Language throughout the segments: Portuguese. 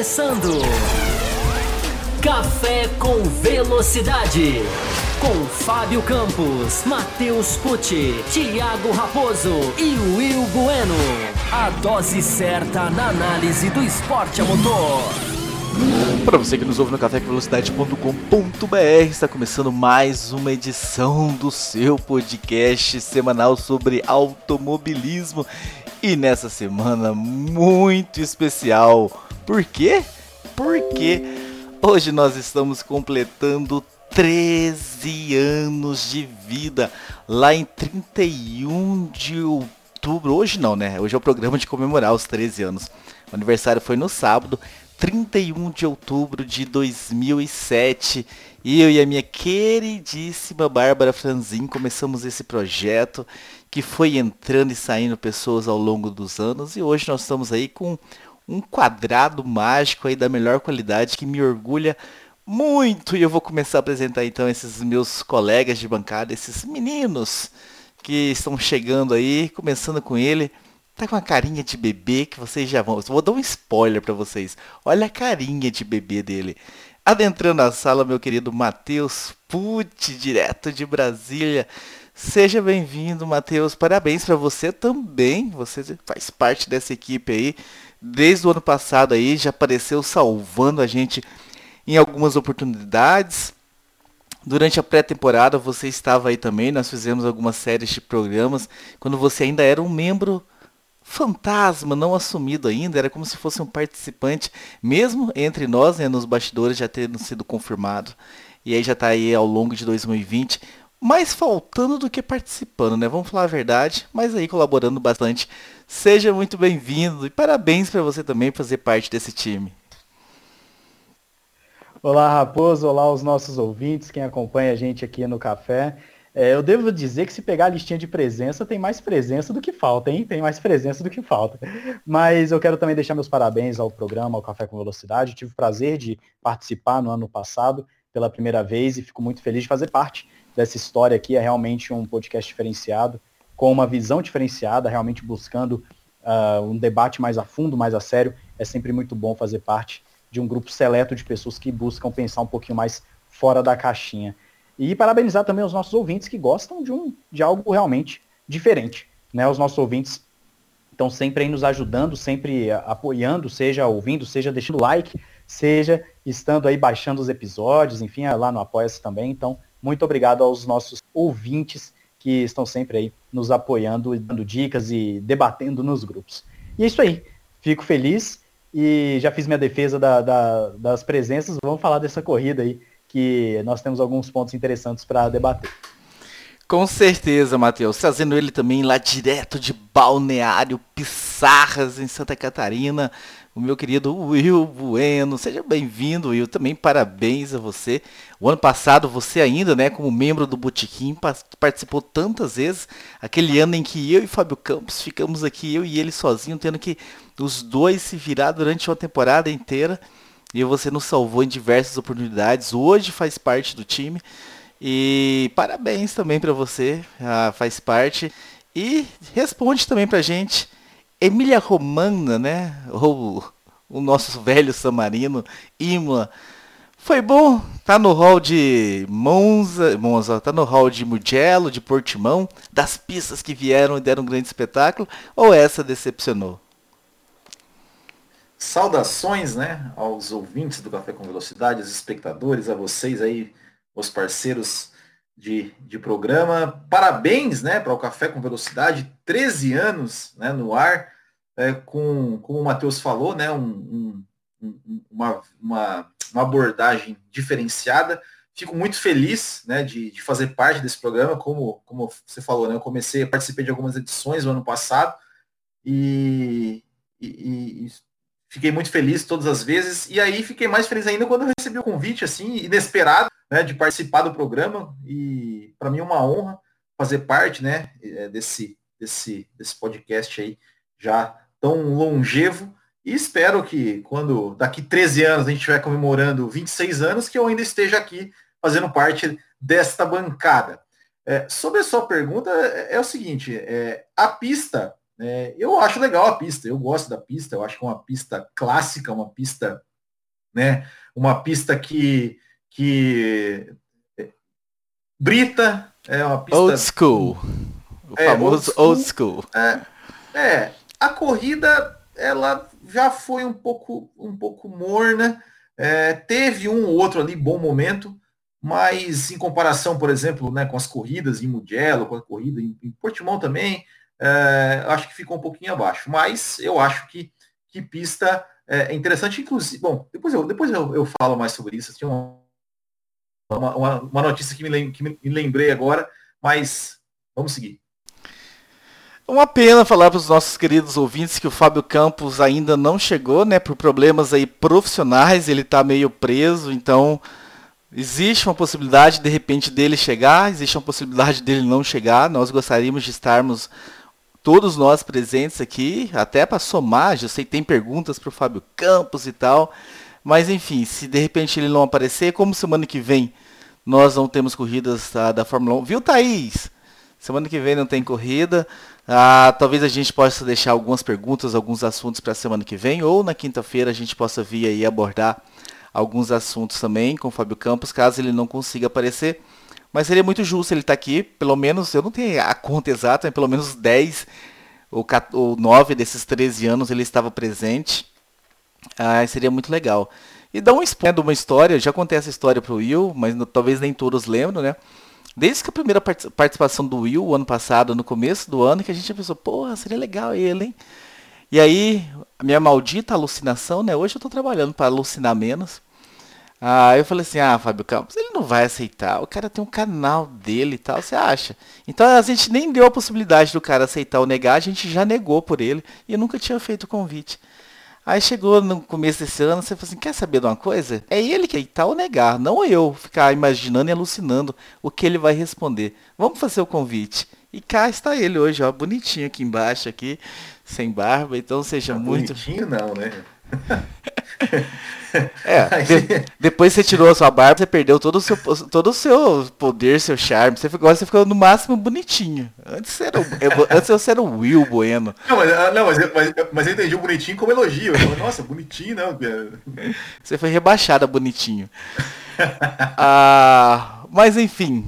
começando. Café com Velocidade. Com Fábio Campos, Matheus Pucci, Thiago Raposo e Will Bueno. A dose certa na análise do esporte a motor. Para você que nos ouve no cafévelocidade.com.br, está começando mais uma edição do seu podcast semanal sobre automobilismo. E nessa semana muito especial. Por quê? Porque hoje nós estamos completando 13 anos de vida lá em 31 de outubro. Hoje não, né? Hoje é o programa de comemorar os 13 anos. O aniversário foi no sábado, 31 de outubro de 2007. E eu e a minha queridíssima Bárbara Franzin começamos esse projeto que foi entrando e saindo pessoas ao longo dos anos e hoje nós estamos aí com um quadrado mágico aí da melhor qualidade que me orgulha muito e eu vou começar a apresentar então esses meus colegas de bancada, esses meninos que estão chegando aí, começando com ele. Tá com uma carinha de bebê que vocês já vão. Vou dar um spoiler para vocês. Olha a carinha de bebê dele. Adentrando a sala, meu querido Matheus Pucci, direto de Brasília. Seja bem-vindo, Matheus. Parabéns para você também. Você faz parte dessa equipe aí. Desde o ano passado aí já apareceu salvando a gente em algumas oportunidades. Durante a pré-temporada você estava aí também. Nós fizemos algumas séries de programas quando você ainda era um membro fantasma, não assumido ainda, era como se fosse um participante, mesmo entre nós, né, nos bastidores já tendo sido confirmado. E aí já está aí ao longo de 2020 mais faltando do que participando, né? Vamos falar a verdade, mas aí colaborando bastante. Seja muito bem-vindo e parabéns para você também fazer parte desse time. Olá, Raposo, olá os nossos ouvintes, quem acompanha a gente aqui no café. É, eu devo dizer que se pegar a listinha de presença, tem mais presença do que falta, hein? Tem mais presença do que falta. Mas eu quero também deixar meus parabéns ao programa, ao Café com Velocidade. tive o prazer de participar no ano passado pela primeira vez e fico muito feliz de fazer parte dessa história aqui. É realmente um podcast diferenciado, com uma visão diferenciada, realmente buscando uh, um debate mais a fundo, mais a sério. É sempre muito bom fazer parte de um grupo seleto de pessoas que buscam pensar um pouquinho mais fora da caixinha. E parabenizar também os nossos ouvintes que gostam de, um, de algo realmente diferente. Né? Os nossos ouvintes estão sempre aí nos ajudando, sempre apoiando, seja ouvindo, seja deixando like, seja estando aí baixando os episódios, enfim, é lá no Apoia-se também. Então, muito obrigado aos nossos ouvintes que estão sempre aí nos apoiando, dando dicas e debatendo nos grupos. E é isso aí. Fico feliz e já fiz minha defesa da, da, das presenças. Vamos falar dessa corrida aí, que nós temos alguns pontos interessantes para debater. Com certeza, Matheus. Trazendo ele também lá direto de Balneário Pissarras, em Santa Catarina o meu querido Will Bueno. Seja bem-vindo, Will. Também parabéns a você. O ano passado você ainda, né, como membro do Botequim, participou tantas vezes. Aquele ano em que eu e Fábio Campos ficamos aqui, eu e ele sozinho, tendo que os dois se virar durante uma temporada inteira. E você nos salvou em diversas oportunidades. Hoje faz parte do time. E parabéns também para você, ah, faz parte. E responde também pra gente Emília Romana, né? Ou o nosso velho Samarino, Imola. Foi bom, tá no hall de Monza, Monza, tá no hall de Mugello, de Portimão, das pistas que vieram e deram um grande espetáculo, ou essa decepcionou? Saudações, né, aos ouvintes do Café com Velocidade, aos espectadores, a vocês aí, os parceiros de, de programa. Parabéns né, para o Café com Velocidade, 13 anos né, no ar, é, com, como o Matheus falou, né, um, um, uma, uma, uma, abordagem diferenciada. Fico muito feliz né, de, de, fazer parte desse programa, como, como você falou, né, eu comecei, participei de algumas edições no ano passado e, e, e fiquei muito feliz todas as vezes. E aí fiquei mais feliz ainda quando eu recebi o convite, assim, inesperado, né, de participar do programa. E para mim é uma honra fazer parte, né, é, desse, desse, desse podcast aí já tão longevo. E espero que quando daqui 13 anos a gente estiver comemorando 26 anos, que eu ainda esteja aqui fazendo parte desta bancada. É, sobre a sua pergunta, é, é o seguinte, é, a pista é, eu acho legal a pista, eu gosto da pista, eu acho que é uma pista clássica, uma pista né? Uma pista que, que brita, é uma pista... Old school. O é, famoso old school. Old school. É, é, a corrida, ela já foi um pouco, um pouco morna, é, teve um ou outro ali bom momento, mas em comparação, por exemplo, né, com as corridas em Mugello, com a corrida em, em Portimão também, é, acho que ficou um pouquinho abaixo. Mas eu acho que, que pista é interessante, inclusive. Bom, depois eu, depois eu, eu falo mais sobre isso. Tinha uma, uma, uma notícia que me, que me lembrei agora, mas vamos seguir. Uma pena falar para os nossos queridos ouvintes que o Fábio Campos ainda não chegou, né? Por problemas aí profissionais, ele está meio preso, então existe uma possibilidade de repente dele chegar, existe uma possibilidade dele não chegar. Nós gostaríamos de estarmos todos nós presentes aqui, até para somar, já sei que tem perguntas para o Fábio Campos e tal. Mas enfim, se de repente ele não aparecer, como semana que vem nós não temos corridas tá, da Fórmula 1. Viu, Thaís? Semana que vem não tem corrida. Ah, talvez a gente possa deixar algumas perguntas, alguns assuntos para a semana que vem, ou na quinta-feira a gente possa vir aí abordar alguns assuntos também com o Fábio Campos, caso ele não consiga aparecer. Mas seria muito justo ele estar tá aqui, pelo menos, eu não tenho a conta exata, mas pelo menos 10 ou, 9 desses 13 anos ele estava presente. Ah, seria muito legal. E dá um spoiler de uma história, já contei essa história para o Will, mas no, talvez nem todos lembram, né? Desde que a primeira participação do Will, o ano passado, no começo do ano, que a gente pensou, porra, seria legal ele, hein? E aí, a minha maldita alucinação, né? Hoje eu tô trabalhando para alucinar menos. Ah, eu falei assim, ah, Fábio Campos, ele não vai aceitar. O cara tem um canal dele e tal, você acha? Então a gente nem deu a possibilidade do cara aceitar ou negar, a gente já negou por ele e eu nunca tinha feito o convite. Aí chegou no começo desse ano, você falou assim, quer saber de uma coisa? É ele que aceitar ou negar, não eu ficar imaginando e alucinando o que ele vai responder. Vamos fazer o convite. E cá está ele hoje, ó, bonitinho aqui embaixo, aqui, sem barba, então seja tá muito... Bonitinho não, né? É, de, depois você tirou a sua barba, você perdeu todo o seu, todo o seu poder, seu charme. Você ficou, você ficou no máximo bonitinho. Antes você era, antes você era o Will Bueno. Não, mas, ah, não, mas, mas, mas eu entendi o bonitinho como elogio. Eu falei, nossa, bonitinho, não. Você foi rebaixada bonitinho. ah, mas enfim,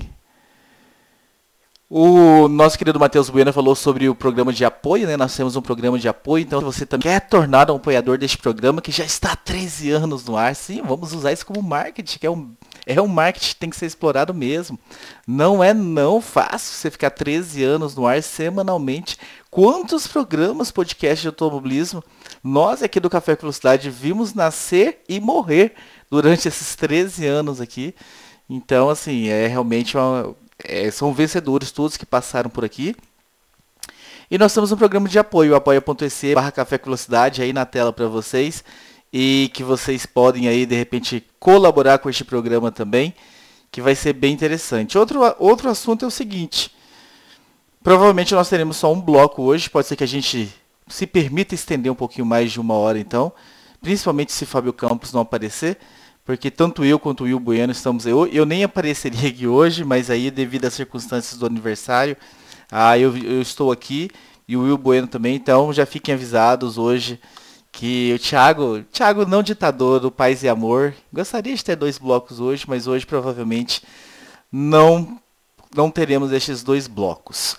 o nosso querido Matheus Bueno falou sobre o programa de apoio, né? Nós temos um programa de apoio, então se você também quer tornar um apoiador deste programa, que já está há 13 anos no ar, sim, vamos usar isso como marketing, que é um, é um marketing que tem que ser explorado mesmo. Não é não fácil você ficar 13 anos no ar semanalmente. Quantos programas, podcast de automobilismo, nós aqui do Café Velocidade vimos nascer e morrer durante esses 13 anos aqui. Então, assim, é realmente uma, é, são vencedores todos que passaram por aqui. E nós temos um programa de apoio, apoia.se barra Café com Velocidade aí na tela para vocês. E que vocês podem aí, de repente, colaborar com este programa também, que vai ser bem interessante. Outro, outro assunto é o seguinte. Provavelmente nós teremos só um bloco hoje, pode ser que a gente se permita estender um pouquinho mais de uma hora então, principalmente se Fábio Campos não aparecer porque tanto eu quanto o Will Bueno estamos. Eu, eu nem apareceria aqui hoje, mas aí devido às circunstâncias do aniversário, ah, eu, eu estou aqui e o Will Bueno também, então já fiquem avisados hoje que o Thiago, Thiago não ditador do Paz e Amor, gostaria de ter dois blocos hoje, mas hoje provavelmente não não teremos estes dois blocos.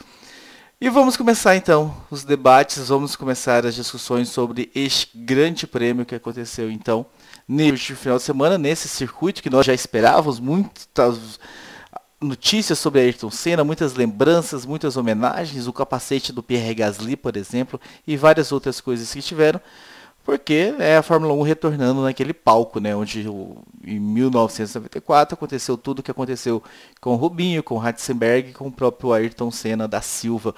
E vamos começar então os debates, vamos começar as discussões sobre este grande prêmio que aconteceu então neste final de semana, nesse circuito que nós já esperávamos, muitas notícias sobre Ayrton Senna, muitas lembranças, muitas homenagens, o capacete do Pierre Gasly, por exemplo, e várias outras coisas que tiveram, porque é a Fórmula 1 retornando naquele palco, né, onde em 1994 aconteceu tudo o que aconteceu com o Rubinho, com o Ratzenberg, com o próprio Ayrton Senna da Silva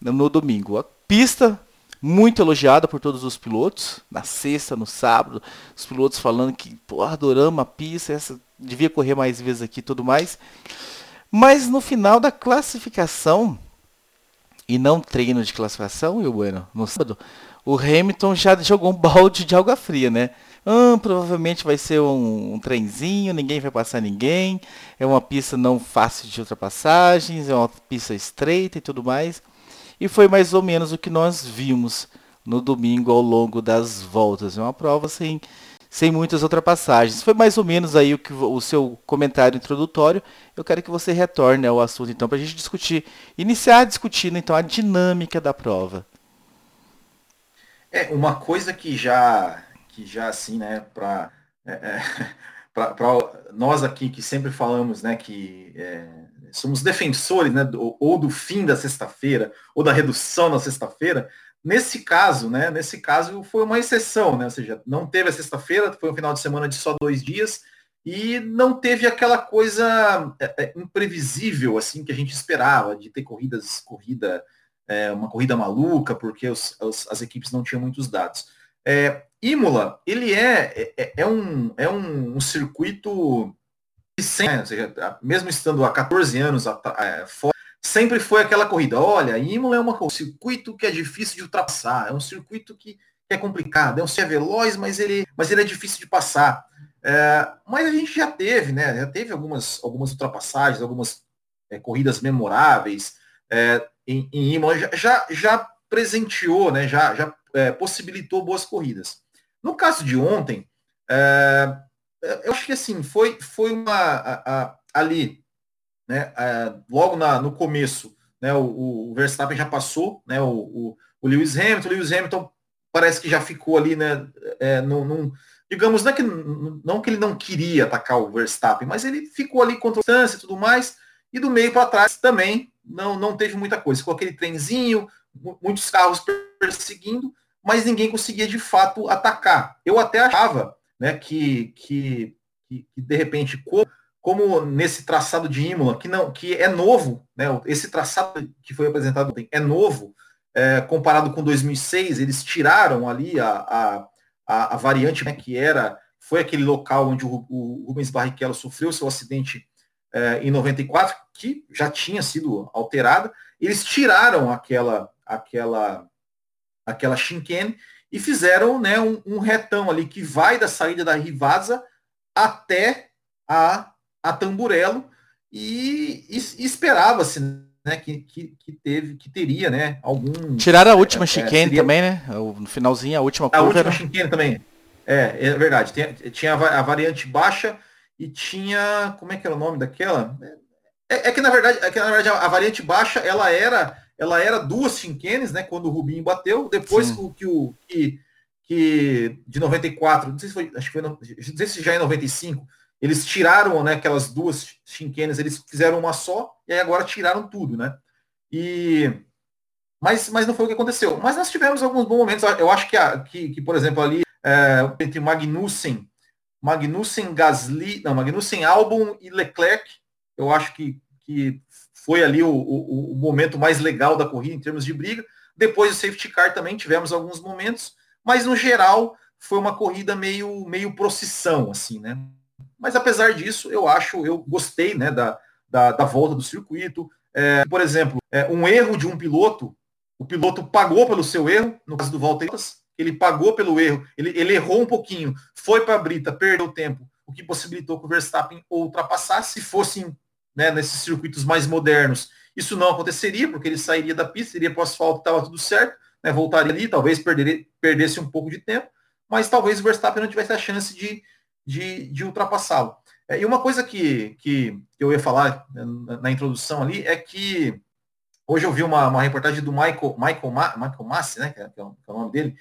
no domingo. A pista muito elogiada por todos os pilotos, na sexta, no sábado, os pilotos falando que, pô, adoramos a pista, essa devia correr mais vezes aqui e tudo mais. Mas no final da classificação, e não treino de classificação, e o Bueno, no sábado, o Hamilton já jogou um balde de água fria, né? Ah, provavelmente vai ser um, um trenzinho, ninguém vai passar ninguém, é uma pista não fácil de ultrapassagens, é uma pista estreita e tudo mais. E foi mais ou menos o que nós vimos no domingo ao longo das voltas. É uma prova sem, sem muitas ultrapassagens. Foi mais ou menos aí o, que, o seu comentário introdutório. Eu quero que você retorne ao assunto então para a gente discutir, iniciar discutindo então a dinâmica da prova. É uma coisa que já que já assim, né, para é, é, nós aqui que sempre falamos, né, que é, somos defensores, né, do, ou do fim da sexta-feira ou da redução na sexta-feira, Nesse caso, né, nesse caso foi uma exceção, né, ou seja, não teve a sexta-feira, foi um final de semana de só dois dias e não teve aquela coisa é, é, imprevisível assim que a gente esperava de ter corridas, corrida, é, uma corrida maluca, porque os, os, as equipes não tinham muitos dados. É, Imola, ele é, é, é, um, é um, um circuito sem, né, ou seja, mesmo estando há 14 anos é, fora sempre foi aquela corrida. Olha, Imola é uma, um circuito que é difícil de ultrapassar, é um circuito que, que é complicado, é um ser veloz, mas ele, mas ele é difícil de passar. É, mas a gente já teve, né? Já teve algumas, algumas ultrapassagens, algumas é, corridas memoráveis é, em, em Imola, já, já, já, presenteou, né? Já, já é, possibilitou boas corridas. No caso de ontem, é, eu acho que assim, foi, foi uma a, a, ali né, é, logo na, no começo, né, o, o, Verstappen já passou, né, o, o, o, Lewis Hamilton, o Lewis Hamilton parece que já ficou ali, né, é, num, num, digamos, não, é que, não que ele não queria atacar o Verstappen, mas ele ficou ali contra a distância e tudo mais, e do meio para trás também não, não teve muita coisa. Com aquele trenzinho, muitos carros perseguindo, mas ninguém conseguia de fato atacar. Eu até achava né, que, que, que, de repente, como como nesse traçado de Imola, que não, que é novo, né? Esse traçado que foi apresentado ontem é novo, é, comparado com 2006, eles tiraram ali a, a, a, variante né, que era, foi aquele local onde o, o Rubens Barrichello sofreu seu acidente é, em 94, que já tinha sido alterada. Eles tiraram aquela, aquela, aquela chinquene e fizeram né, um, um retão ali que vai da saída da Rivasa até a a Tamburello e, e, esperava-se né, que, que, que, teve, que teria, né, algum... Tiraram a última é, é chicane seria... também, né? No finalzinho, a última A última chicane também. É, é verdade. Tinha, tinha a variante baixa e tinha... Como é que era o nome daquela? É, é que, na verdade, é que, na verdade, a, variante baixa, ela era ela era duas chinquenes, né, quando o Rubinho bateu. Depois que o... Que, que de 94, não sei se foi, acho que foi, não sei se já em 95, eles tiraram né, aquelas duas chinquenes, eles fizeram uma só, e aí agora tiraram tudo, né? E mas, mas não foi o que aconteceu. Mas nós tivemos alguns bons momentos. Eu acho que, a, que, que por exemplo, ali é, entre Magnussen, Magnussen, Gasly, não, Magnussen, Albon e Leclerc, eu acho que, que foi ali o, o, o, momento mais legal da corrida em termos de briga. Depois do safety car também tivemos alguns momentos, mas no geral foi uma corrida meio, meio procissão, assim, né? Mas apesar disso, eu acho, eu gostei né, da, da, da volta do circuito. É, por exemplo, é, um erro de um piloto, o piloto pagou pelo seu erro, no caso do Valtteri, ele pagou pelo erro, ele, ele errou um pouquinho, foi para a brita, perdeu tempo, o que possibilitou que o Verstappen ultrapassasse. Se fossem né, nesses circuitos mais modernos, isso não aconteceria, porque ele sairia da pista, iria para o asfalto, estava tudo certo, né, voltaria ali, talvez perder, perdesse um pouco de tempo, mas talvez o Verstappen não tivesse a chance de, de, de ultrapassá-lo. É, e uma coisa que, que eu ia falar né, na, na, introdução ali é que hoje eu vi uma, uma reportagem do Michael, Michael, Ma, Michael Massi, né, que é, que é o nome dele,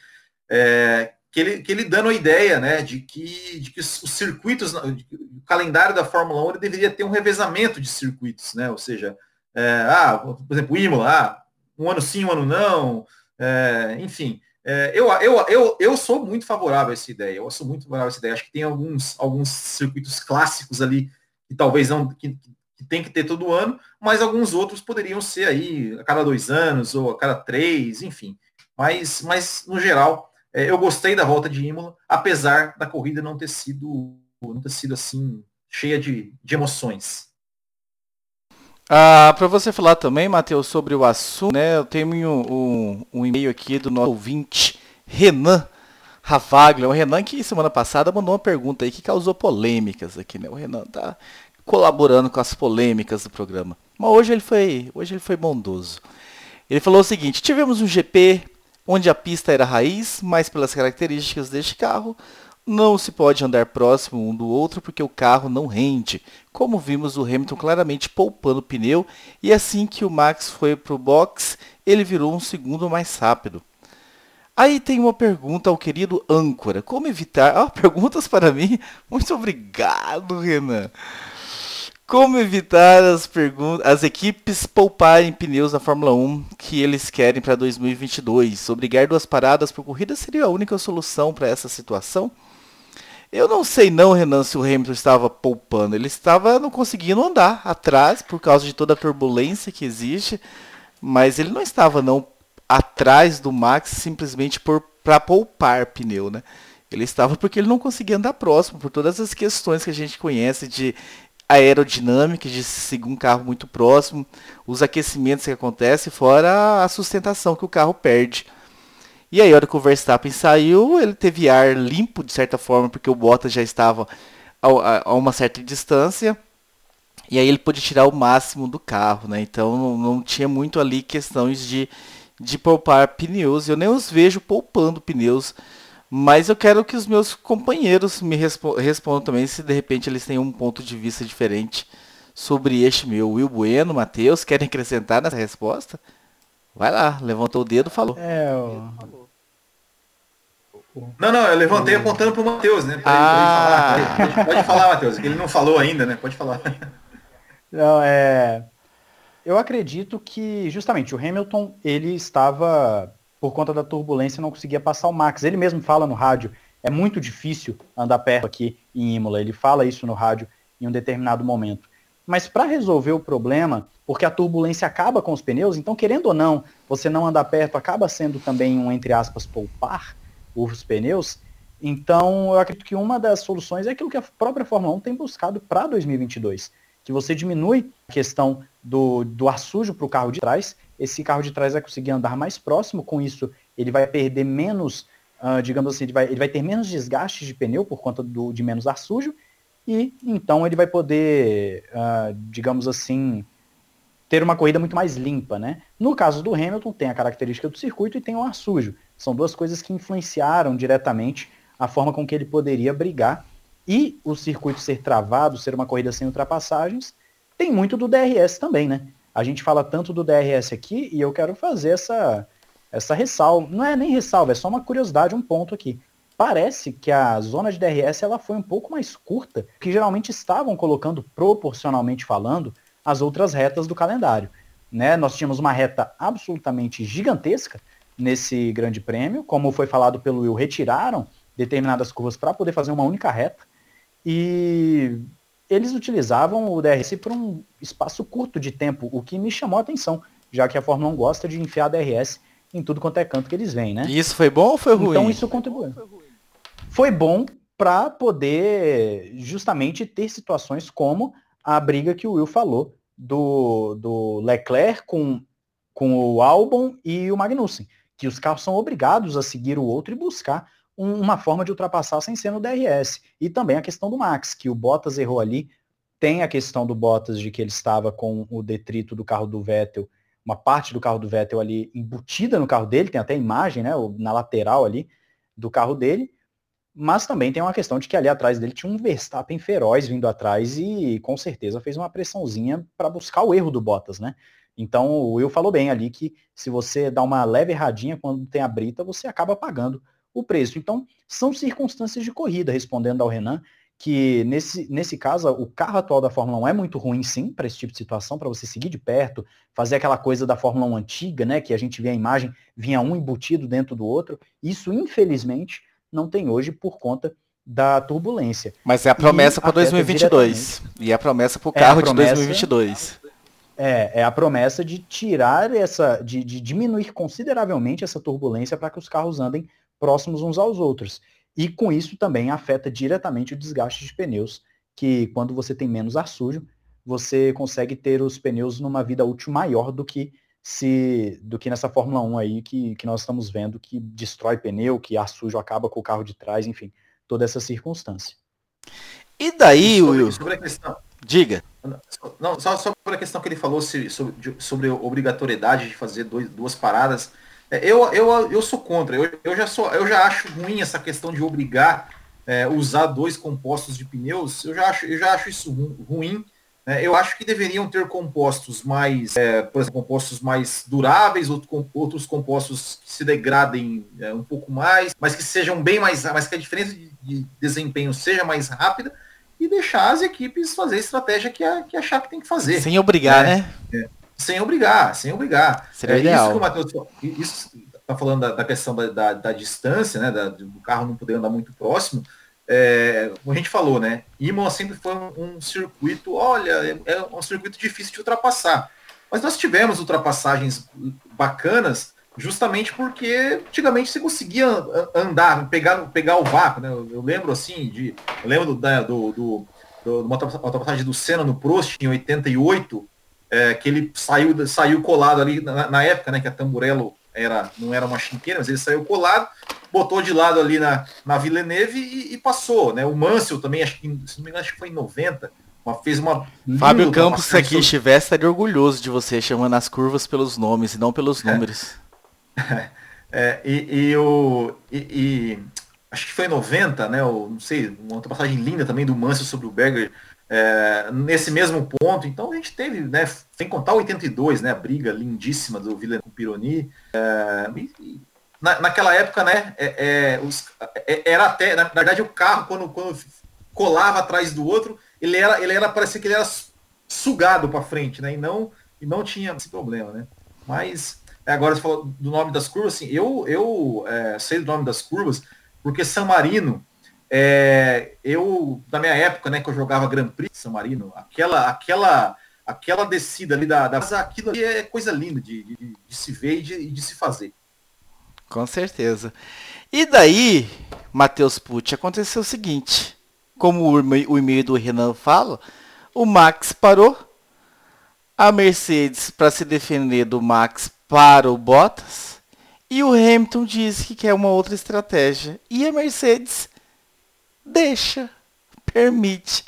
é, que, ele, que ele dando a ideia né, de, que, de que os circuitos, o calendário da Fórmula 1 ele deveria ter um revezamento de circuitos, né? Ou seja, é, ah, por exemplo, o Imola, ah, um ano sim, um ano não, é, enfim. É, eu, eu, eu, eu sou muito favorável a essa ideia. Eu sou muito favorável a essa ideia. Acho que tem alguns, alguns circuitos clássicos ali que talvez não que, que tem que ter todo ano, mas alguns outros poderiam ser aí a cada dois anos ou a cada três, enfim. Mas, mas no geral, é, eu gostei da volta de Imola, apesar da corrida não ter sido não ter sido assim cheia de, de emoções. Ah, para você falar também, Matheus, sobre o assunto, né? Eu tenho um, um, um e-mail aqui do nosso ouvinte, Renan Ravaglia. O Renan que semana passada mandou uma pergunta aí que causou polêmicas aqui, né? O Renan tá colaborando com as polêmicas do programa. Mas hoje ele foi, hoje ele foi bondoso. Ele falou o seguinte: tivemos um GP onde a pista era raiz, mas pelas características deste carro, Não se pode andar próximo um do outro porque o carro não rende, como vimos o Hamilton claramente poupando pneu e assim que o Max foi para o box, ele virou um segundo mais rápido. Aí tem uma pergunta ao querido âncora. Como evitar... Ah, perguntas para mim? Muito obrigado, Renan. Como evitar as, as equipes pouparem pneus na Fórmula 1 que eles querem para 2022? Obrigar duas paradas por corrida seria a única solução para essa situação? Eu não sei não, Renan, se o Hamilton estava poupando. Ele estava não conseguindo andar atrás por causa de toda a turbulência que existe, mas ele não estava não atrás do Max simplesmente para poupar pneu, né? Ele estava porque ele não conseguia andar próximo, por todas as questões que a gente conhece de aerodinâmica, de seguir um carro muito próximo, os aquecimentos que acontecem, fora a sustentação que o carro perde. E aí, a hora que o Verstappen saiu, ele teve ar limpo, de certa forma, porque o Bottas já estava a, uma certa distância. E aí ele pôde tirar o máximo do carro, né? Então não, não tinha muito ali questões de, de poupar pneus. Eu nem os vejo poupando pneus mas eu quero que os meus companheiros me respo respondam também se de repente eles têm um ponto de vista diferente sobre este meu. Will Bueno, Matheus, querem acrescentar nessa resposta? Vai lá, levantou o dedo falou. É, eu... Não, não, eu levantei apontando para o Matheus, né? Pra ah. ele, pra ele falar. Pode falar, Matheus, que ele não falou ainda, né? Pode falar. Não, é. Eu acredito que justamente o Hamilton ele estava por conta da turbulência, não conseguia passar o Max. Ele mesmo fala no rádio, é muito difícil andar perto aqui em Imola. Ele fala isso no rádio em um determinado momento. Mas para resolver o problema, porque a turbulência acaba com os pneus, então querendo ou não, você não andar perto acaba sendo também um, entre aspas, poupar os pneus. Então eu acredito que uma das soluções é aquilo que a própria Fórmula 1 tem buscado para 2022, que você diminui a questão do, do ar sujo para o carro de trás esse carro de trás vai conseguir andar mais próximo, com isso ele vai perder menos, uh, digamos assim, ele vai, ele vai ter menos desgaste de pneu por conta do, de menos ar sujo, e então ele vai poder, uh, digamos assim, ter uma corrida muito mais limpa, né? No caso do Hamilton, tem a característica do circuito e tem o ar sujo. São duas coisas que influenciaram diretamente a forma com que ele poderia brigar. E o circuito ser travado, ser uma corrida sem ultrapassagens, tem muito do DRS também, né? A gente fala tanto do DRS aqui e eu quero fazer essa, essa ressalva. Não é nem ressalva, é só uma curiosidade, um ponto aqui. Parece que a zona de DRS ela foi um pouco mais curta, que geralmente estavam colocando proporcionalmente falando as outras retas do calendário. Né? Nós tínhamos uma reta absolutamente gigantesca nesse grande prêmio, como foi falado pelo Will, retiraram determinadas curvas para poder fazer uma única reta. E eles utilizavam o DRS por um espaço curto de tempo, o que me chamou a atenção, já que a Fórmula 1 gosta de enfiar DRS em tudo quanto é canto que eles vêm, né? E isso foi bom ou foi ruim? Então isso contribuiu. Foi bom para poder justamente ter situações como a briga que o Will falou do, do Leclerc com, com o Albon e o Magnussen, que os carros são obrigados a seguir o outro e buscar um, uma forma de ultrapassar sem ser no DRS. E também a questão do Max, que o Bottas errou ali. Tem a questão do Bottas de que ele estava com o detrito do carro do Vettel, uma parte do carro do Vettel ali embutida no carro dele, tem até imagem, né, na lateral ali do carro dele. Mas também tem uma questão de que ali atrás dele tinha um Verstappen feroz vindo atrás e com certeza fez uma pressãozinha para buscar o erro do Bottas, né? Então o Will falou bem ali que se você dá uma leve erradinha quando tem a brita, você acaba pagando o preço. Então, são circunstâncias de corrida, respondendo ao Renan, que nesse, nesse caso, o carro atual da Fórmula 1 é muito ruim, sim, para esse tipo de situação, para você seguir de perto, fazer aquela coisa da Fórmula 1 antiga, né, que a gente vê a imagem, vinha um embutido dentro do outro. Isso, infelizmente, não tem hoje por conta da turbulência. Mas é a promessa para 2022. E é a promessa para o carro é promessa, de 2022. É, é a promessa de tirar essa, de, de diminuir consideravelmente essa turbulência para que os carros andem próximos uns aos outros. E com isso também afeta diretamente o desgaste de pneus, que quando você tem menos ar sujo, você consegue ter os pneus numa vida útil maior do que se do que nessa Fórmula 1 aí que, que nós estamos vendo que destrói pneu, que ar sujo acaba com o carro de trás, enfim, toda essa circunstância. E daí, Will? Sobre a questão. Diga. Não, só, só sobre a questão que ele falou sobre, sobre a obrigatoriedade de fazer dois, duas paradas. É, eu, eu, eu sou contra. Eu, eu, já sou, eu já acho ruim essa questão de obrigar é, usar dois compostos de pneus, eu já acho, eu já acho isso ruim. Né? Eu acho que deveriam ter compostos mais, é, por exemplo, compostos mais duráveis, outros compostos que se degradem é, um pouco mais, mas que sejam bem mais, mas que a diferença de, de desempenho seja mais rápida e deixar as equipes fazer a estratégia que a, que achar que tem que fazer. Sem obrigar, né? Sem obrigar, sem obrigar. Seria é, ideal. Isso que o Matheus, isso tá falando da, da questão da, da, da, distância, né? Do carro não poder andar muito próximo. É, como a gente falou, né? Imola sempre foi um, um circuito, olha, é, é, um circuito difícil de ultrapassar. Mas nós tivemos ultrapassagens bacanas justamente porque antigamente você conseguia andar, pegar, pegar o vácuo, né? Eu, eu lembro assim de. Eu lembro do, da, do, do, do, uma ultrapassagem do Senna no Prost em 88, é, que ele saiu, saiu colado ali na, na época, né? Que a Tamburello era, não era uma chinqueira, mas ele saiu colado, botou de lado ali na, na Villeneuve e, e passou, né? O Mansell também, acho que, se não me engano, acho que foi em 90, uma, fez uma... Fábio Campos, se aqui estivesse, estaria orgulhoso de você, chamando as curvas pelos nomes e não pelos é. números. É, e, e, o, e, e, acho que foi em 90, né? O, não sei, uma outra passagem linda também do Mansell sobre o Berger, é, nesse mesmo ponto. Então a gente teve, né, sem contar o 82, né, a briga lindíssima do Villeneuve com o Pironi. É, na, naquela época, né, é, é os, é, era até, na verdade, o carro, quando, quando colava atrás do outro, ele era, ele era, parecia que ele era sugado para frente, né, e não, e não tinha esse problema, né. Mas, agora você falou do nome das curvas, assim, eu, eu é, sei do nome das curvas, porque San Marino, é, eu, na minha época, né, que eu jogava Grand Prix San Marino, aquela, aquela, aquela descida ali da, da aquilo ali é coisa linda de, de, de se ver e de, de, se fazer. Com certeza. E daí, Matheus Pucci, aconteceu o seguinte, como o e-mail do Renan fala, o Max parou, a Mercedes, para se defender do Max, para o Bottas, e o Hamilton disse que quer uma outra estratégia. E a Mercedes deixa, permite.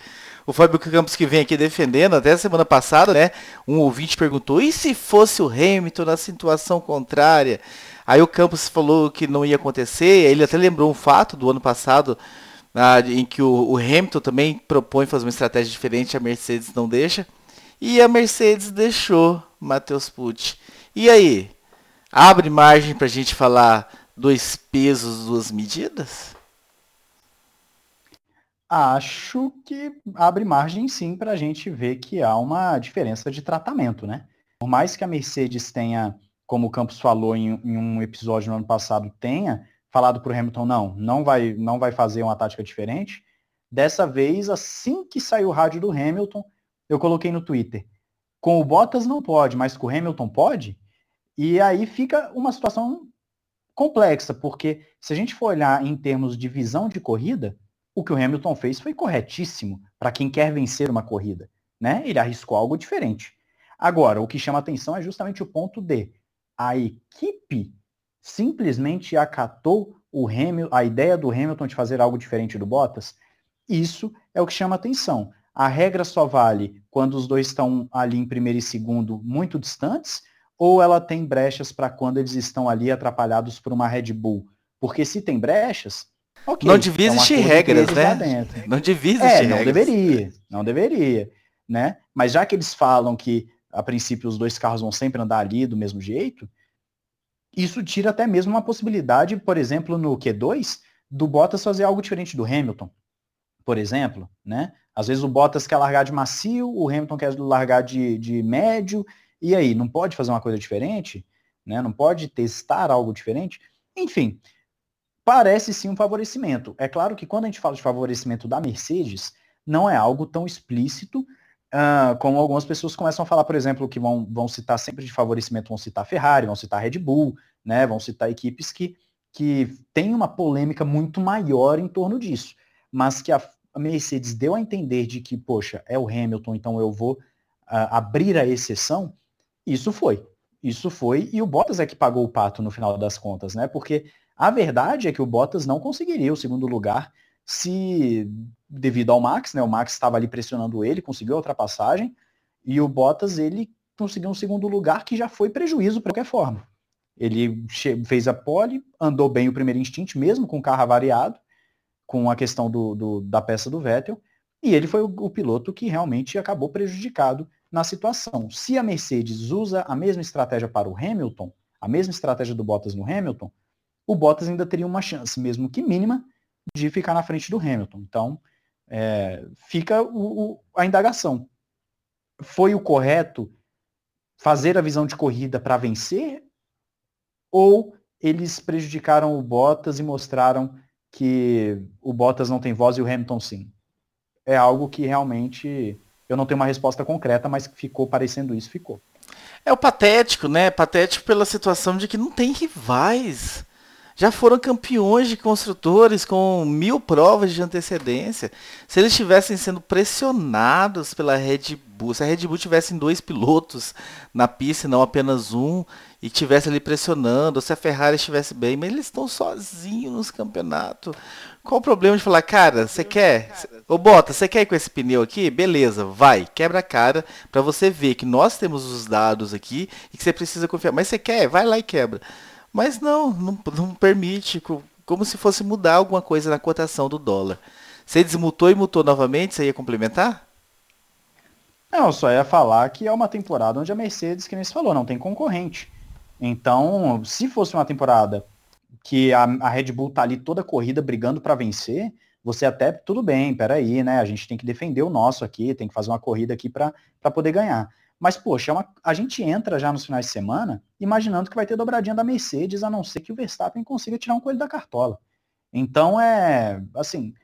O Fábio Campos que vem aqui defendendo, até semana passada, né? Um ouvinte perguntou, e se fosse o Hamilton na situação contrária? Aí o Campos falou que não ia acontecer, ele até lembrou um fato do ano passado, ah, em que o, o, Hamilton também propõe fazer uma estratégia diferente, a Mercedes não deixa. E a Mercedes deixou, Matheus Pucci. E aí? Abre margem para a gente falar dois pesos, duas medidas? Acho que abre margem sim para a gente ver que há uma diferença de tratamento, né? Por mais que a Mercedes tenha, como o Campos falou em, em um episódio no ano passado, tenha falado para o Hamilton, não, não vai, não vai fazer uma tática diferente. Dessa vez, assim que saiu o rádio do Hamilton, eu coloquei no Twitter. Com o Bottas não pode, mas com o Hamilton pode. E aí fica uma situação complexa, porque se a gente for olhar em termos de visão de corrida, o que o Hamilton fez foi corretíssimo para quem quer vencer uma corrida. Né? Ele arriscou algo diferente. Agora, o que chama atenção é justamente o ponto de a equipe simplesmente acatou o Hamilton, a ideia do Hamilton de fazer algo diferente do Bottas. Isso é o que chama atenção. A regra só vale quando os dois estão ali em primeiro e segundo muito distantes, ou ela tem brechas para quando eles estão ali atrapalhados por uma Red Bull? Porque se tem brechas, Okay, não devia é existir regras, né? Não devia existir é, não regras. deveria, não deveria, né? Mas já que eles falam que a princípio os dois carros vão sempre andar ali do mesmo jeito, isso tira até mesmo uma possibilidade, por exemplo, no Q2, do Bottas fazer algo diferente do Hamilton, por exemplo, né? Às vezes o Bottas quer largar de macio, o Hamilton quer largar de, de médio, e aí, não pode fazer uma coisa diferente? Né? Não pode testar algo diferente? Enfim, parece sim um favorecimento. É claro que quando a gente fala de favorecimento da Mercedes, não é algo tão explícito uh, como algumas pessoas começam a falar, por exemplo, que vão, vão citar sempre de favorecimento, vão citar Ferrari, vão citar Red Bull, né, vão citar equipes que, que têm uma polêmica muito maior em torno disso, mas que a, Mercedes deu a entender de que, poxa, é o Hamilton, então eu vou uh, abrir a exceção, isso foi. Isso foi, e o Bottas é que pagou o pato no final das contas, né? Porque a verdade é que o Bottas não conseguiria o segundo lugar se, devido ao Max, né? O Max estava ali pressionando ele, conseguiu a ultrapassagem, e o Bottas, ele conseguiu um segundo lugar que já foi prejuízo de qualquer forma. Ele fez a pole, andou bem o primeiro instinto, mesmo com o carro avariado, com a questão do, do, da peça do Vettel, e ele foi o, o piloto que realmente acabou prejudicado na situação. Se a Mercedes usa a mesma estratégia para o Hamilton, a mesma estratégia do Bottas no Hamilton, o Bottas ainda teria uma chance, mesmo que mínima, de ficar na frente do Hamilton. Então, é, fica o, o, a indagação. Foi o correto fazer a visão de corrida para vencer? Ou eles prejudicaram o Bottas e mostraram que o Bottas não tem voz e o Hamilton sim? É algo que realmente eu não tenho uma resposta concreta, mas ficou parecendo isso, ficou. É o patético, né? Patético pela situação de que não tem rivais já foram campeões de construtores com mil provas de antecedência. Se eles estivessem sendo pressionados pela Red Bull, se a Red Bull tivesse dois pilotos na pista e não apenas um, e tivesse ali pressionando, se a Ferrari estivesse bem, mas eles estão sozinhos nos campeonatos. Qual o problema de falar, cara, você quer? Ô Bota, você quer ir com esse pneu aqui? Beleza, vai, quebra a cara para você ver que nós temos os dados aqui e que você precisa confiar. Mas você quer? Vai lá e quebra. Mas não, não, não permite, como se fosse mudar alguma coisa na cotação do dólar. Você desmutou e mutou novamente, você ia complementar? Não, só ia falar que é uma temporada onde a Mercedes, que nem você falou, não tem concorrente. Então, se fosse uma temporada que a, a Red Bull tá ali toda corrida brigando para vencer, você até, tudo bem, peraí, né? A gente tem que defender o nosso aqui, tem que fazer uma corrida aqui para poder ganhar. Mas, poxa, é uma, a gente entra já nos finais de semana imaginando que vai ter dobradinha da Mercedes, a não ser que o Verstappen consiga tirar um coelho da cartola. Então, é, assim,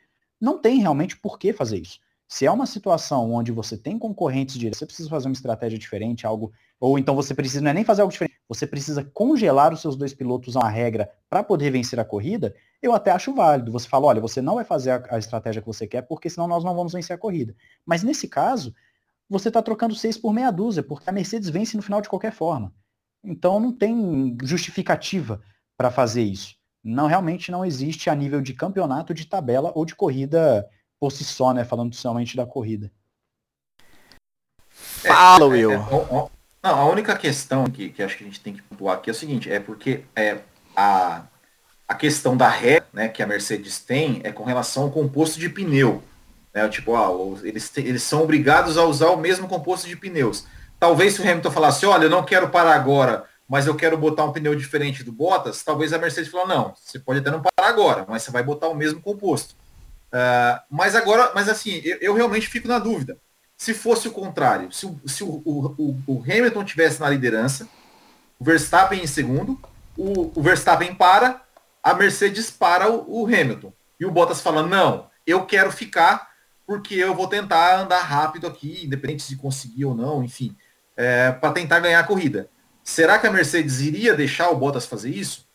não tem realmente por que fazer isso. Se é uma situação onde você tem concorrentes diretos, você precisa fazer uma estratégia diferente, algo, ou então você precisa, não é nem fazer algo diferente, você precisa congelar os seus dois pilotos a uma regra para poder vencer a corrida, eu até acho válido. Você fala, olha, você não vai fazer a, a estratégia que você quer, porque senão nós não vamos vencer a corrida. Mas nesse caso, você está trocando seis por meia dúzia, porque a Mercedes vence no final de qualquer forma. Então não tem justificativa para fazer isso. Não realmente não existe a nível de campeonato, de tabela ou de corrida por si só, né? Falando somente da corrida. Fala, é, Will. É, é, é, não, a única questão que, que acho que a gente tem que pontuar aqui é o seguinte, é porque é, a, a questão da ré né, que a Mercedes tem é com relação ao composto de pneu. Né? Tipo, ah, eles, eles são obrigados a usar o mesmo composto de pneus. Talvez se o Hamilton falasse, olha, eu não quero parar agora, mas eu quero botar um pneu diferente do Bottas, talvez a Mercedes falou, não, você pode até não parar agora, mas você vai botar o mesmo composto. Uh, mas agora, mas assim, eu, eu, realmente fico na dúvida. Se fosse o contrário, se, o, se o, o, o Hamilton tivesse na liderança, o Verstappen em segundo, o, o Verstappen para, a Mercedes para o, o Hamilton. E o Bottas fala, não, eu quero ficar porque eu vou tentar andar rápido aqui, independente de conseguir ou não, enfim, é, para tentar ganhar a corrida. Será que a Mercedes iria deixar o Bottas fazer isso?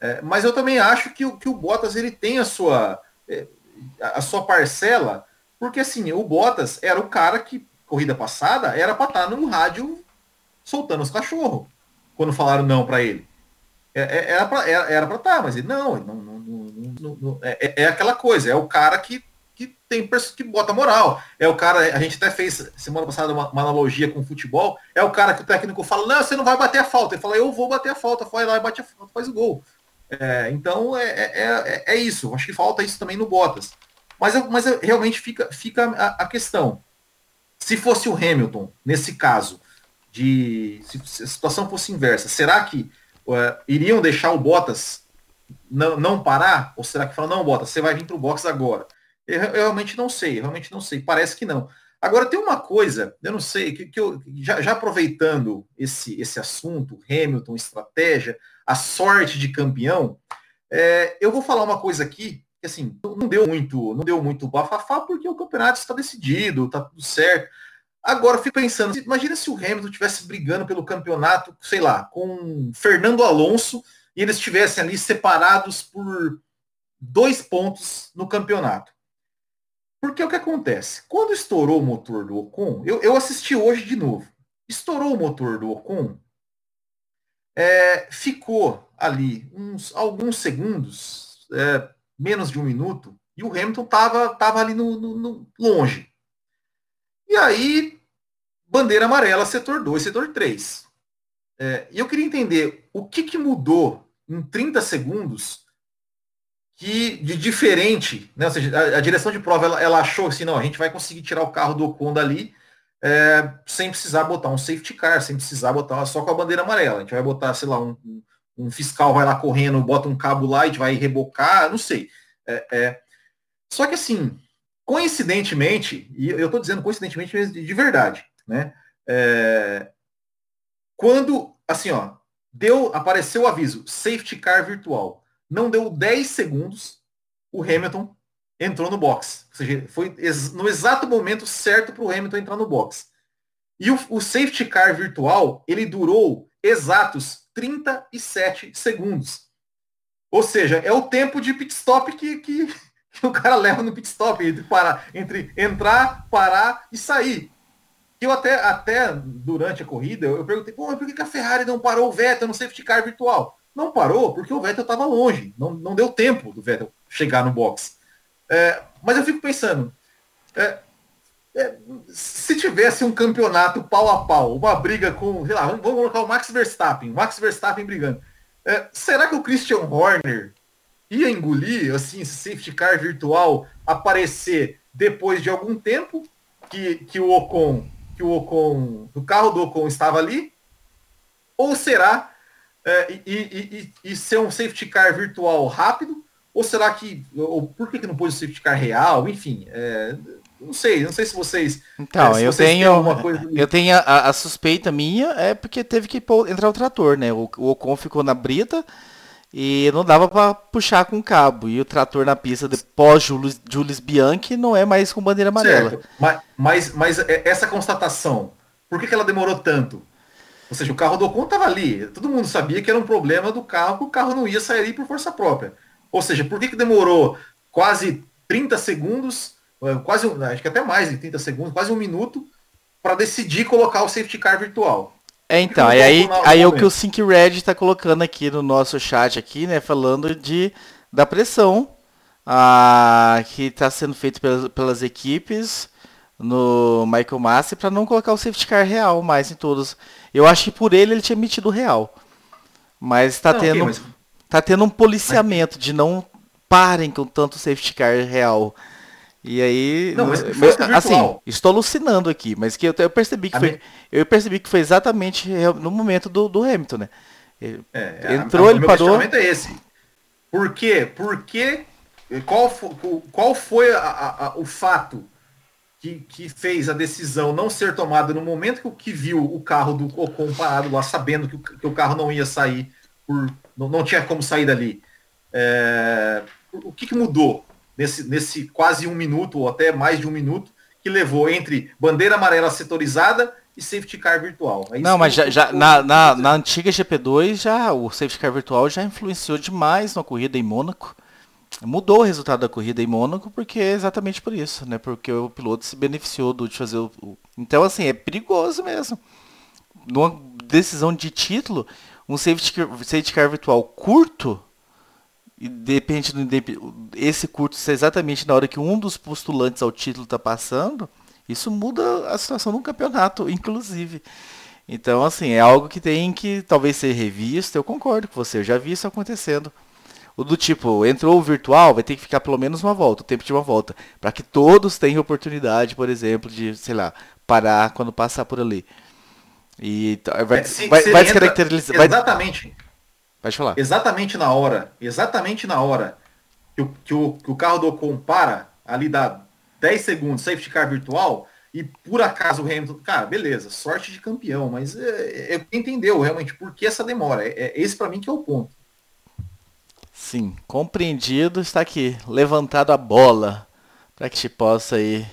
É, mas eu também acho que, que o Bottas ele tem a sua, é, a sua parcela, porque assim, o Bottas era o cara que, corrida passada, era para estar tá no rádio soltando os cachorros, quando falaram não para ele. É, é, era para estar, tá, mas ele não, não, não, não, não é, é aquela coisa, é o cara que que tem que bota moral. É o cara, a gente até fez semana passada uma, uma, analogia com o futebol, é o cara que o técnico fala, não, você não vai bater a falta. Ele fala, eu vou bater a falta, vai lá e bate a falta, faz o gol. É, então é, é, é, é isso, acho que falta isso também no Bottas. Mas, mas realmente fica, fica a, a questão. Se fosse o Hamilton, nesse caso, de se, se a situação fosse inversa, será que uh, iriam deixar o Bottas não, não parar? Ou será que falam, não, Bottas, você vai vir para o box agora? Eu, eu, realmente não sei, realmente não sei. Parece que não. Agora tem uma coisa, eu não sei, que, que eu, já, já, aproveitando esse, esse assunto, Hamilton, estratégia, a sorte de campeão, é, eu vou falar uma coisa aqui, que assim, não deu muito, não deu muito bafafá, porque o campeonato está decidido, está tudo certo. Agora eu fico pensando, imagina se o Hamilton estivesse brigando pelo campeonato, sei lá, com Fernando Alonso, e eles estivessem ali separados por dois pontos no campeonato. Porque o que acontece? Quando estourou o motor do Ocon, eu, eu assisti hoje de novo. Estourou o motor do Ocon, é, ficou ali uns alguns segundos, é, menos de um minuto, e o Hamilton estava tava ali no, no, no, longe. E aí, bandeira amarela, setor 2, setor 3. É, e eu queria entender o que, que mudou em 30 segundos que de diferente, né? Ou seja, a, a direção de prova ela, ela, achou assim, não, a gente vai conseguir tirar o carro do Ocon dali é, sem precisar botar um safety car, sem precisar botar só com a bandeira amarela. A gente vai botar, sei lá, um, um fiscal vai lá correndo, bota um cabo lá e vai rebocar, não sei. É, é. Só que assim, coincidentemente, e eu estou dizendo coincidentemente de verdade, né? É, quando, assim, ó, deu, apareceu o aviso, safety car virtual. Não deu 10 segundos, o Hamilton entrou no box. Ou seja, foi no exato momento certo para o Hamilton entrar no box. E o, o, safety car virtual, ele durou exatos 37 segundos. Ou seja, é o tempo de pit stop que, que, que o cara leva no pit stop, entre, parar, entre entrar, parar e sair. Eu até, até durante a corrida, eu perguntei, pô, por que a Ferrari não parou o Vettel no safety car virtual? Não parou porque o Vettel estava longe, não, não deu tempo do Vettel chegar no box. É, mas eu fico pensando, é, é, se tivesse um campeonato pau a pau, uma briga com, sei lá, vamos, vamos colocar o Max Verstappen, Max Verstappen brigando. É, será que o Christian Horner ia engolir assim, esse safety car virtual aparecer depois de algum tempo que, que o Ocon, que o Ocon, o carro do Ocon estava ali? Ou será é, e, e, e, e, ser um safety car virtual rápido? Ou será que. Ou por que, que não pôs o safety car real? Enfim, é, não sei, não sei se vocês. Então, é, se eu, vocês tenho, coisa... eu tenho. a, a, suspeita minha é porque teve que entrar o trator, né? O, o Ocon ficou na brita e não dava para puxar com cabo. E o trator na pista de pós Julius Bianchi não é mais com bandeira amarela. Certo. Mas, mas, mas essa constatação, por que, que ela demorou tanto? Ou seja, o carro do Ocon estava ali. Todo mundo sabia que era um problema do carro, que o carro não ia sair por força própria. Ou seja, por que, que demorou quase 30 segundos, eh, quase, acho que até mais de 30 segundos, quase um minuto, para decidir colocar o safety car virtual? É, então, e aí, aí é o que o Sync Red está colocando aqui no nosso chat aqui, né, falando de da pressão ah, que está sendo feito pelas, pelas equipes no Michael Massi para não colocar o safety car real mais em todos. Eu acho que por ele ele tinha metido real. Mas está tendo, okay, mas... tá tendo um policiamento mas... de não parem com tanto safety car real. E aí, não, mas, assim, estou alucinando aqui, mas que eu, eu percebi que a foi, minha... eu percebi que foi exatamente no momento do, do Hamilton, né? É, Entrou, a, a, ele parou. é esse. Por quê? Porque qual, qual foi o fato que, que, fez a decisão não ser tomada no momento que, que viu o carro do Ocon parado lá, sabendo que o, que o carro não ia sair, por, não, não tinha como sair dali. É, o que, que, mudou nesse, nesse quase um minuto, ou até mais de um minuto, que levou entre bandeira amarela setorizada e safety car virtual? É não, mas já, já na, na, na antiga GP2 já o safety car virtual já influenciou demais na corrida em Mônaco mudou o resultado da corrida em Mônaco porque é exatamente por isso, né? Porque o piloto se beneficiou do, de fazer o, Então, assim, é perigoso mesmo. Numa decisão de título, um safety car, safety car virtual curto, e depende do esse curto ser exatamente na hora que um dos postulantes ao título está passando, isso muda a situação no campeonato, inclusive. Então, assim, é algo que tem que talvez ser revisto. Eu concordo com você, eu já vi isso acontecendo. O do tipo, entrou o virtual, vai ter que ficar pelo menos uma volta, o tempo de uma volta. para que todos tenham oportunidade, por exemplo, de, sei lá, parar quando passar por ali. E vai, é, se, vai, se vai descaracterizar. Exatamente. Pode falar. Exatamente na hora. Exatamente na hora que o, que o, que o carro do Ocon para, ali dá 10 segundos, safety car virtual, e por acaso o Hamilton. Cara, beleza, sorte de campeão, mas é, é, entendeu realmente por que essa demora. É, é esse para mim que é o ponto. Sim, compreendido, está aqui, levantado a bola, para que te possa aí,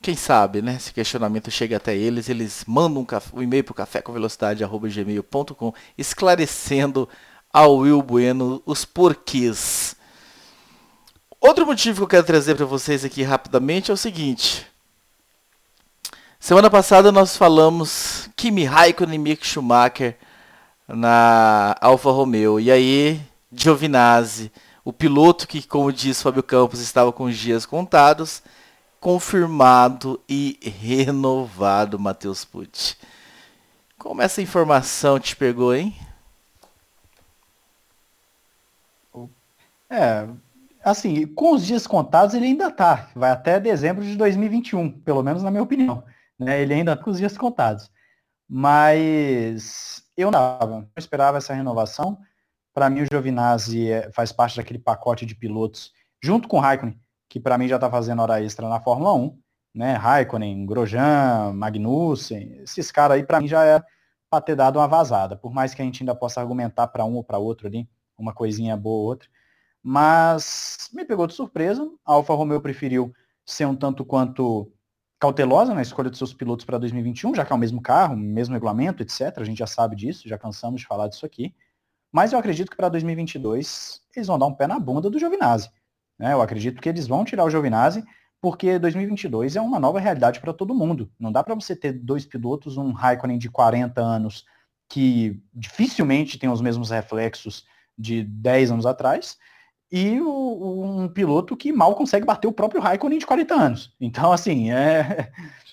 quem sabe, né, se questionamento chega até eles, eles mandam um, um e-mail para o café com velocidade, gmail.com, esclarecendo ao Will Bueno os porquês. Outro motivo que eu quero trazer para vocês aqui rapidamente é o seguinte. Semana passada nós falamos Kimi Raikkonen e Mick Schumacher na Alfa Romeo. E aí Giovinazzi, o piloto que, como diz Fábio Campos, estava com os dias contados, confirmado e renovado, Matheus Pucci. Como essa informação te pegou, hein? É, assim, com os dias contados ele ainda tá. Vai até dezembro de 2021, pelo menos na minha opinião. Né? Ele ainda tá com os dias contados. Mas eu não esperava essa renovação. Para mim, o Giovinazzi é, faz parte daquele pacote de pilotos, junto com o Raikkonen, que para mim já está fazendo hora extra na Fórmula 1. Né? Raikkonen, Grosjean, Magnussen, esses caras aí, para mim, já é para ter dado uma vazada. Por mais que a gente ainda possa argumentar para um ou para outro ali, uma coisinha boa ou outra. Mas me pegou de surpresa. A Alfa Romeo preferiu ser um tanto quanto cautelosa na escolha dos seus pilotos para 2021, já que é o mesmo carro, mesmo regulamento, etc. A gente já sabe disso, já cansamos de falar disso aqui. Mas eu acredito que para 2022 eles vão dar um pé na bunda do Giovinazzi. Né? Eu acredito que eles vão tirar o Giovinazzi porque 2022 é uma nova realidade para todo mundo. Não dá para você ter dois pilotos, um Raikkonen de 40 anos que dificilmente tem os mesmos reflexos de 10 anos atrás, e o, um piloto que mal consegue bater o próprio Raikkonen de 40 anos. Então, assim, é,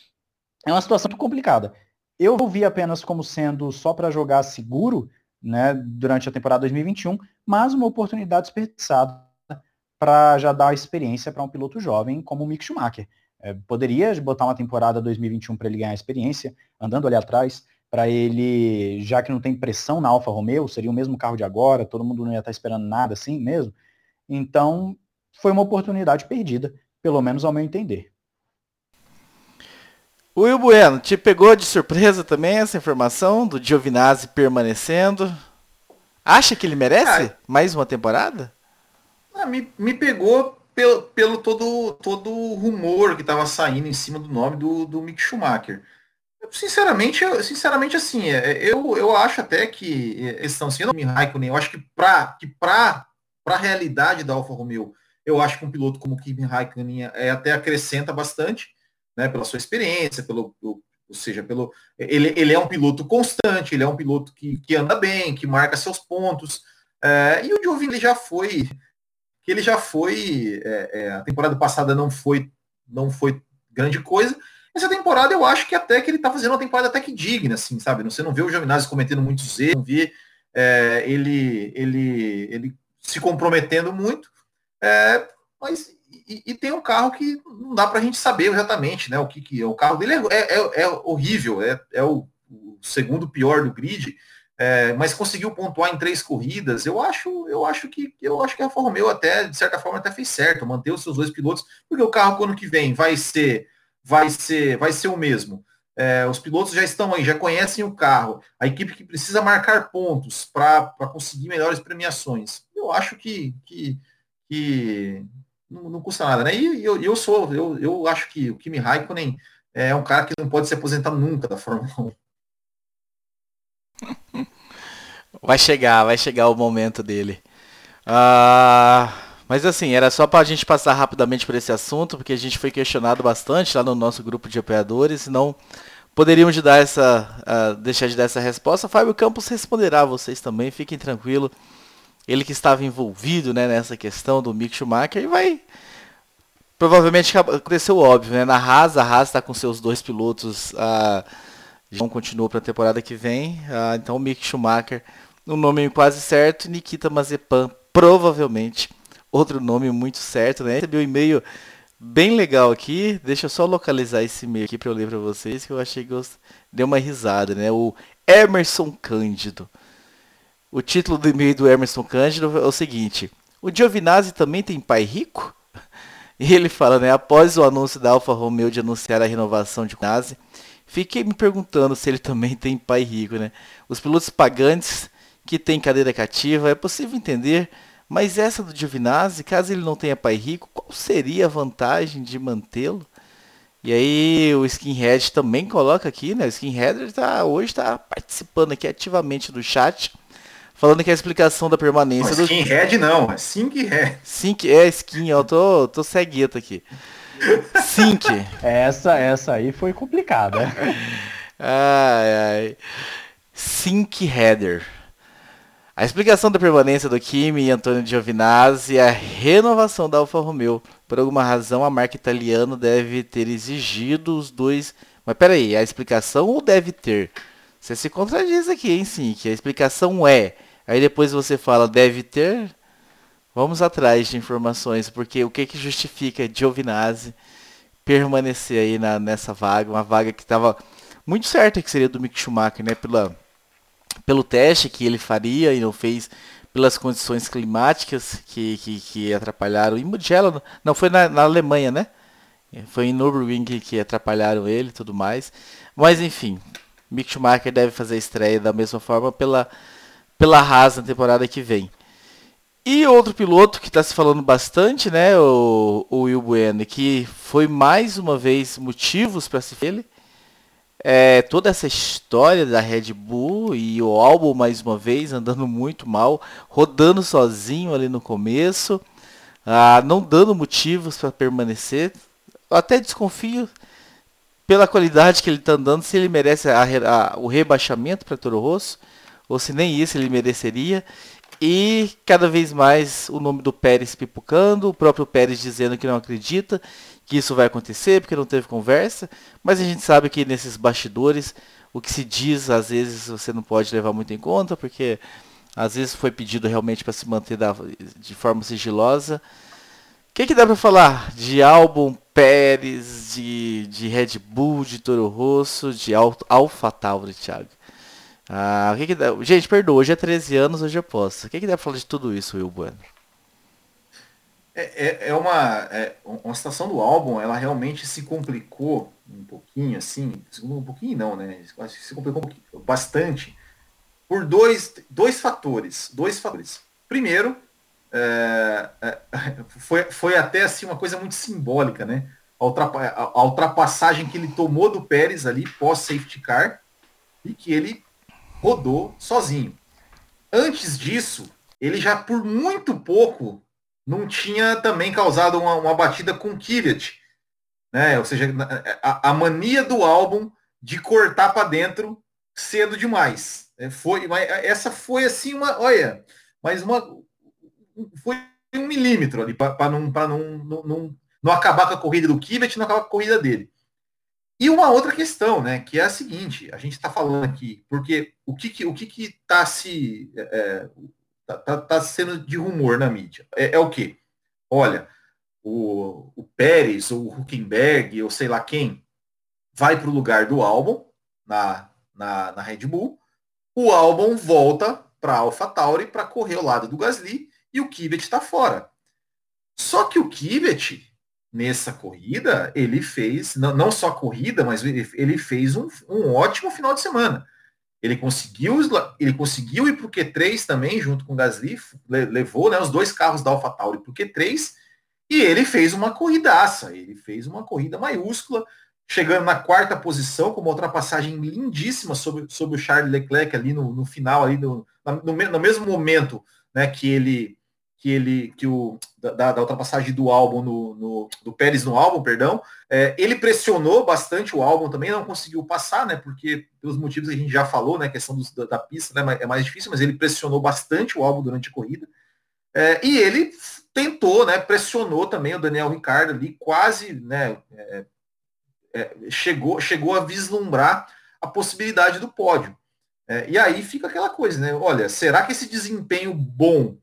é uma situação muito complicada. Eu vi apenas como sendo só para jogar seguro né, durante a temporada 2021, mas uma oportunidade desperdiçada para já dar experiência para um piloto jovem como o Mick Schumacher. É, poderia botar uma temporada 2021 para ele ganhar experiência, andando ali atrás, para ele, já que não tem pressão na Alfa Romeo, seria o mesmo carro de agora, todo mundo não ia estar tá esperando nada assim mesmo. Então, foi uma oportunidade perdida, pelo menos ao meu entender. Will Bueno, te pegou de surpresa também essa informação do Giovinazzi permanecendo? Acha que ele merece ah, mais uma temporada? Ah, me, me pegou pelo, pelo todo, todo o rumor que estava saindo em cima do nome do, do Mick Schumacher. sinceramente, sinceramente assim, é, eu, eu acho até que estão sendo Raikkonen, eu acho que para que pra para a realidade da Alfa Romeo, eu acho que um piloto como o Kimi Raikkonen é, até acrescenta bastante, né, pela sua experiência, pelo, ou seja, pelo ele, ele é um piloto constante, ele é um piloto que, que anda bem, que marca seus pontos. É, e o Giovinazzi já foi, que ele já foi, é, é, a temporada passada não foi, não foi grande coisa. Essa temporada eu acho que até que ele está fazendo uma temporada até que digna, assim, sabe? Você não vê o Giovinazzi cometendo muitos erros, não vê é, ele, ele, ele se comprometendo muito, é, mas e, e, tem um carro que não dá para a gente saber exatamente, né? O que, que é o carro dele é, é, é horrível, é, é o, o, segundo pior do grid, é, mas conseguiu pontuar em três corridas. Eu acho, eu acho que eu acho que a Romeo até de certa forma até fez certo, manter os seus dois pilotos, porque o carro quando que vem vai ser vai ser vai ser o mesmo. É, os pilotos já estão aí, já conhecem o carro, a equipe que precisa marcar pontos para conseguir melhores premiações. Eu acho que, que, que não, não, custa nada, né? E eu, eu sou, eu, eu acho que o Kimi Raikkonen é um cara que não pode se aposentar nunca da Fórmula 1. Vai chegar, vai chegar o momento dele. Uh, mas assim, era só para a gente passar rapidamente por esse assunto, porque a gente foi questionado bastante lá no nosso grupo de apoiadores, não poderíamos dar essa, uh, deixar de dar essa resposta. Fábio Campos responderá a vocês também, fiquem tranquilos. Ele que estava envolvido né, nessa questão do Mick Schumacher e vai. Provavelmente aconteceu óbvio, né? Na Haas, a Haas está com seus dois pilotos. Uh, João continuou para a temporada que vem. Então o Mick Schumacher, um nome quase certo, Nikita Mazepan provavelmente outro nome muito certo, né? Recebi um e-mail bem legal aqui. Deixa eu só localizar esse e-mail aqui para eu ler para vocês, que eu achei que eu uma risada, né? O Emerson Cândido. O título do e-mail do Emerson Cândido é o seguinte: O Giovinazzi também tem pai rico? E ele fala, né? Após o anúncio da Alfa Romeo de anunciar a renovação de Giovinazzi, fiquei me perguntando se ele também tem pai rico, né? Os pilotos pagantes que têm cadeira cativa, é possível entender mas essa do Giovinazzi, caso ele não tenha pai rico, qual seria a vantagem de mantê-lo? E aí o Skinhead também coloca aqui, né? O Skinhead tá, hoje está participando aqui ativamente do chat, falando que a explicação da permanência não, do... Skinhead não, é Sinkhead. Sink, é skin, eu tô, tô cegueta aqui. Sink. Essa, essa aí foi complicada. ai, ai. Sink Header. A explicação da permanência do Kimi e Antônio Giovinazzi é a renovação da Alfa Romeo. Por alguma razão, a marca italiana deve ter exigido os dois. Mas peraí, a explicação ou deve ter? Você se contradiz aqui, hein, sim, que a explicação é. Aí depois você fala deve ter. Vamos atrás de informações, porque o que, que justifica Giovinazzi permanecer aí na, nessa vaga, uma vaga que estava muito certa que seria do Mick Schumacher, né? Pela, pelo teste que ele faria e não fez, pelas condições climáticas que, que, que atrapalharam. Em Mugello, não, foi na, na, Alemanha, né? Foi em Nürburgring que, que atrapalharam ele e tudo mais. Mas enfim, Mick Schumacher deve fazer a estreia da mesma forma pela, pela Haas na temporada que vem. E outro piloto que está se falando bastante, né, o, o Will Bueno, que foi mais uma vez motivos para se ele, é, toda essa história da Red Bull e o álbum mais uma vez andando muito mal, rodando sozinho ali no começo, ah, não dando motivos para permanecer. Eu até desconfio pela qualidade que ele está andando se ele merece a, a, o rebaixamento para Toro Rosso ou se nem isso ele mereceria. E cada vez mais o nome do Pérez pipocando, o próprio Pérez dizendo que não acredita que isso vai acontecer, porque não teve conversa. Mas a gente sabe que nesses bastidores, o que se diz, às vezes você não pode levar muito em conta, porque às vezes foi pedido realmente para se manter da, de forma sigilosa. O que, que dá para falar de álbum Pérez, de, de Red Bull, de Toro Rosso, de Alfa Tauri, Thiago? Ah, o que que dá... Gente, perdoa, hoje é 13 anos, hoje eu posso. O que, que dá pra falar de tudo isso, Will Bueno? É, é, é uma, é, uma situação do álbum, ela realmente se complicou um pouquinho, assim, um pouquinho não, né? Se complicou um bastante por dois, dois fatores. Dois fatores. Primeiro, é, é, foi, foi até assim uma coisa muito simbólica, né? A, ultrapa, a ultrapassagem que ele tomou do Pérez ali pós safety car e que ele rodou sozinho. Antes disso, ele já por muito pouco não tinha também causado uma, uma batida com Kvyat, né? Ou seja, a, a, mania do álbum de cortar para dentro cedo demais. É, foi, essa foi assim uma, olha, mas uma foi um milímetro ali para não, não, não, não, não acabar com a corrida do Kvyat, não acabar com a corrida dele. E uma outra questão, né, que é a seguinte, a gente está falando aqui, porque o que que, o que, que tá se é, é, tá, tá, tá, sendo de rumor na mídia? É, é o que? Olha, o, o Pérez, ou o Huckenberg, ou sei lá quem, vai para o lugar do álbum na, na, na Red Bull, o álbum volta para a AlphaTauri para correr ao lado do Gasly e o Kvyat está fora. Só que o Kvyat nessa corrida, ele fez, não, não só corrida, mas ele, fez um, um, ótimo final de semana. Ele conseguiu, ele conseguiu ir para o Q3 também, junto com o Gasly, levou né, os dois carros da AlphaTauri para o Q3, e ele fez uma corridaça, ele fez uma corrida maiúscula, chegando na quarta posição, com uma ultrapassagem lindíssima sobre, sobre o Charles Leclerc ali no, no final, ali no, no, no mesmo momento né, que ele que ele que o da, da ultrapassagem do álbum no, no, do Pérez no álbum, perdão, é, ele pressionou bastante o álbum também, não conseguiu passar, né? Porque pelos motivos que a gente já falou, né? Questão dos, da, da, pista né, é mais difícil, mas ele pressionou bastante o álbum durante a corrida. É, e ele tentou, né? Pressionou também o Daniel Ricardo ali, quase, né? É, é chegou, chegou a vislumbrar a possibilidade do pódio. É, e aí fica aquela coisa, né? Olha, será que esse desempenho bom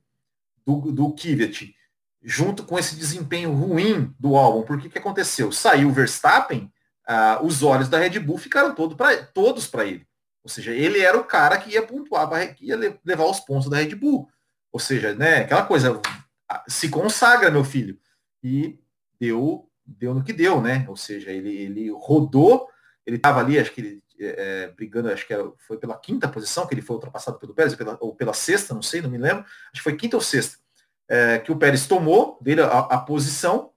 do, do Kvyat, junto com esse desempenho ruim do álbum, porque o que aconteceu? Saiu o Verstappen, ah, os olhos da Red Bull ficaram todo pra, todos para ele. Ou seja, ele era o cara que ia pontuar, que ia levar os pontos da Red Bull. Ou seja, né, aquela coisa, se consagra, meu filho. E deu, deu no que deu, né? Ou seja, ele, ele rodou, ele estava ali, acho que ele é, brigando, acho que era, foi pela quinta posição que ele foi ultrapassado pelo Pérez, pela, ou pela sexta, não sei, não me lembro. Acho que foi quinta ou sexta é, que o Pérez tomou dele a, a posição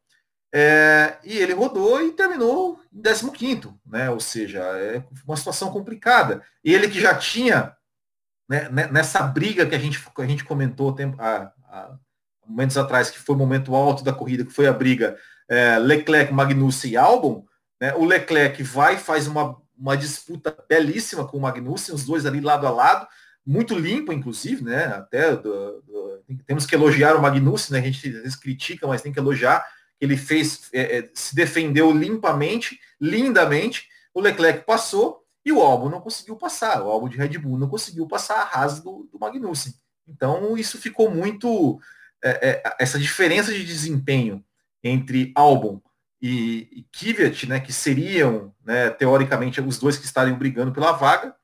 é, e ele rodou e terminou em 15 né? Ou seja, é uma situação complicada. Ele que já tinha né, nessa briga que a gente, a gente comentou tempo, há, há momentos atrás, que foi o momento alto da corrida, que foi a briga é, Leclerc, Magnussen e Albon, né? o Leclerc vai faz uma, uma disputa belíssima com o Magnussen, os dois ali lado a lado, muito limpa, inclusive, né? Até do, do, temos que elogiar o Magnussen, né? A gente às vezes critica, mas tem que elogiar que ele fez, é, é, se defendeu limpamente, lindamente. O Leclerc passou e o álbum não conseguiu passar. O álbum de Red Bull não conseguiu passar a rasa do, do Magnussen. Então isso ficou muito é, é, essa diferença de desempenho entre Albon e, e Kvyat, né, que seriam, né, teoricamente, os dois que estariam brigando pela vaga,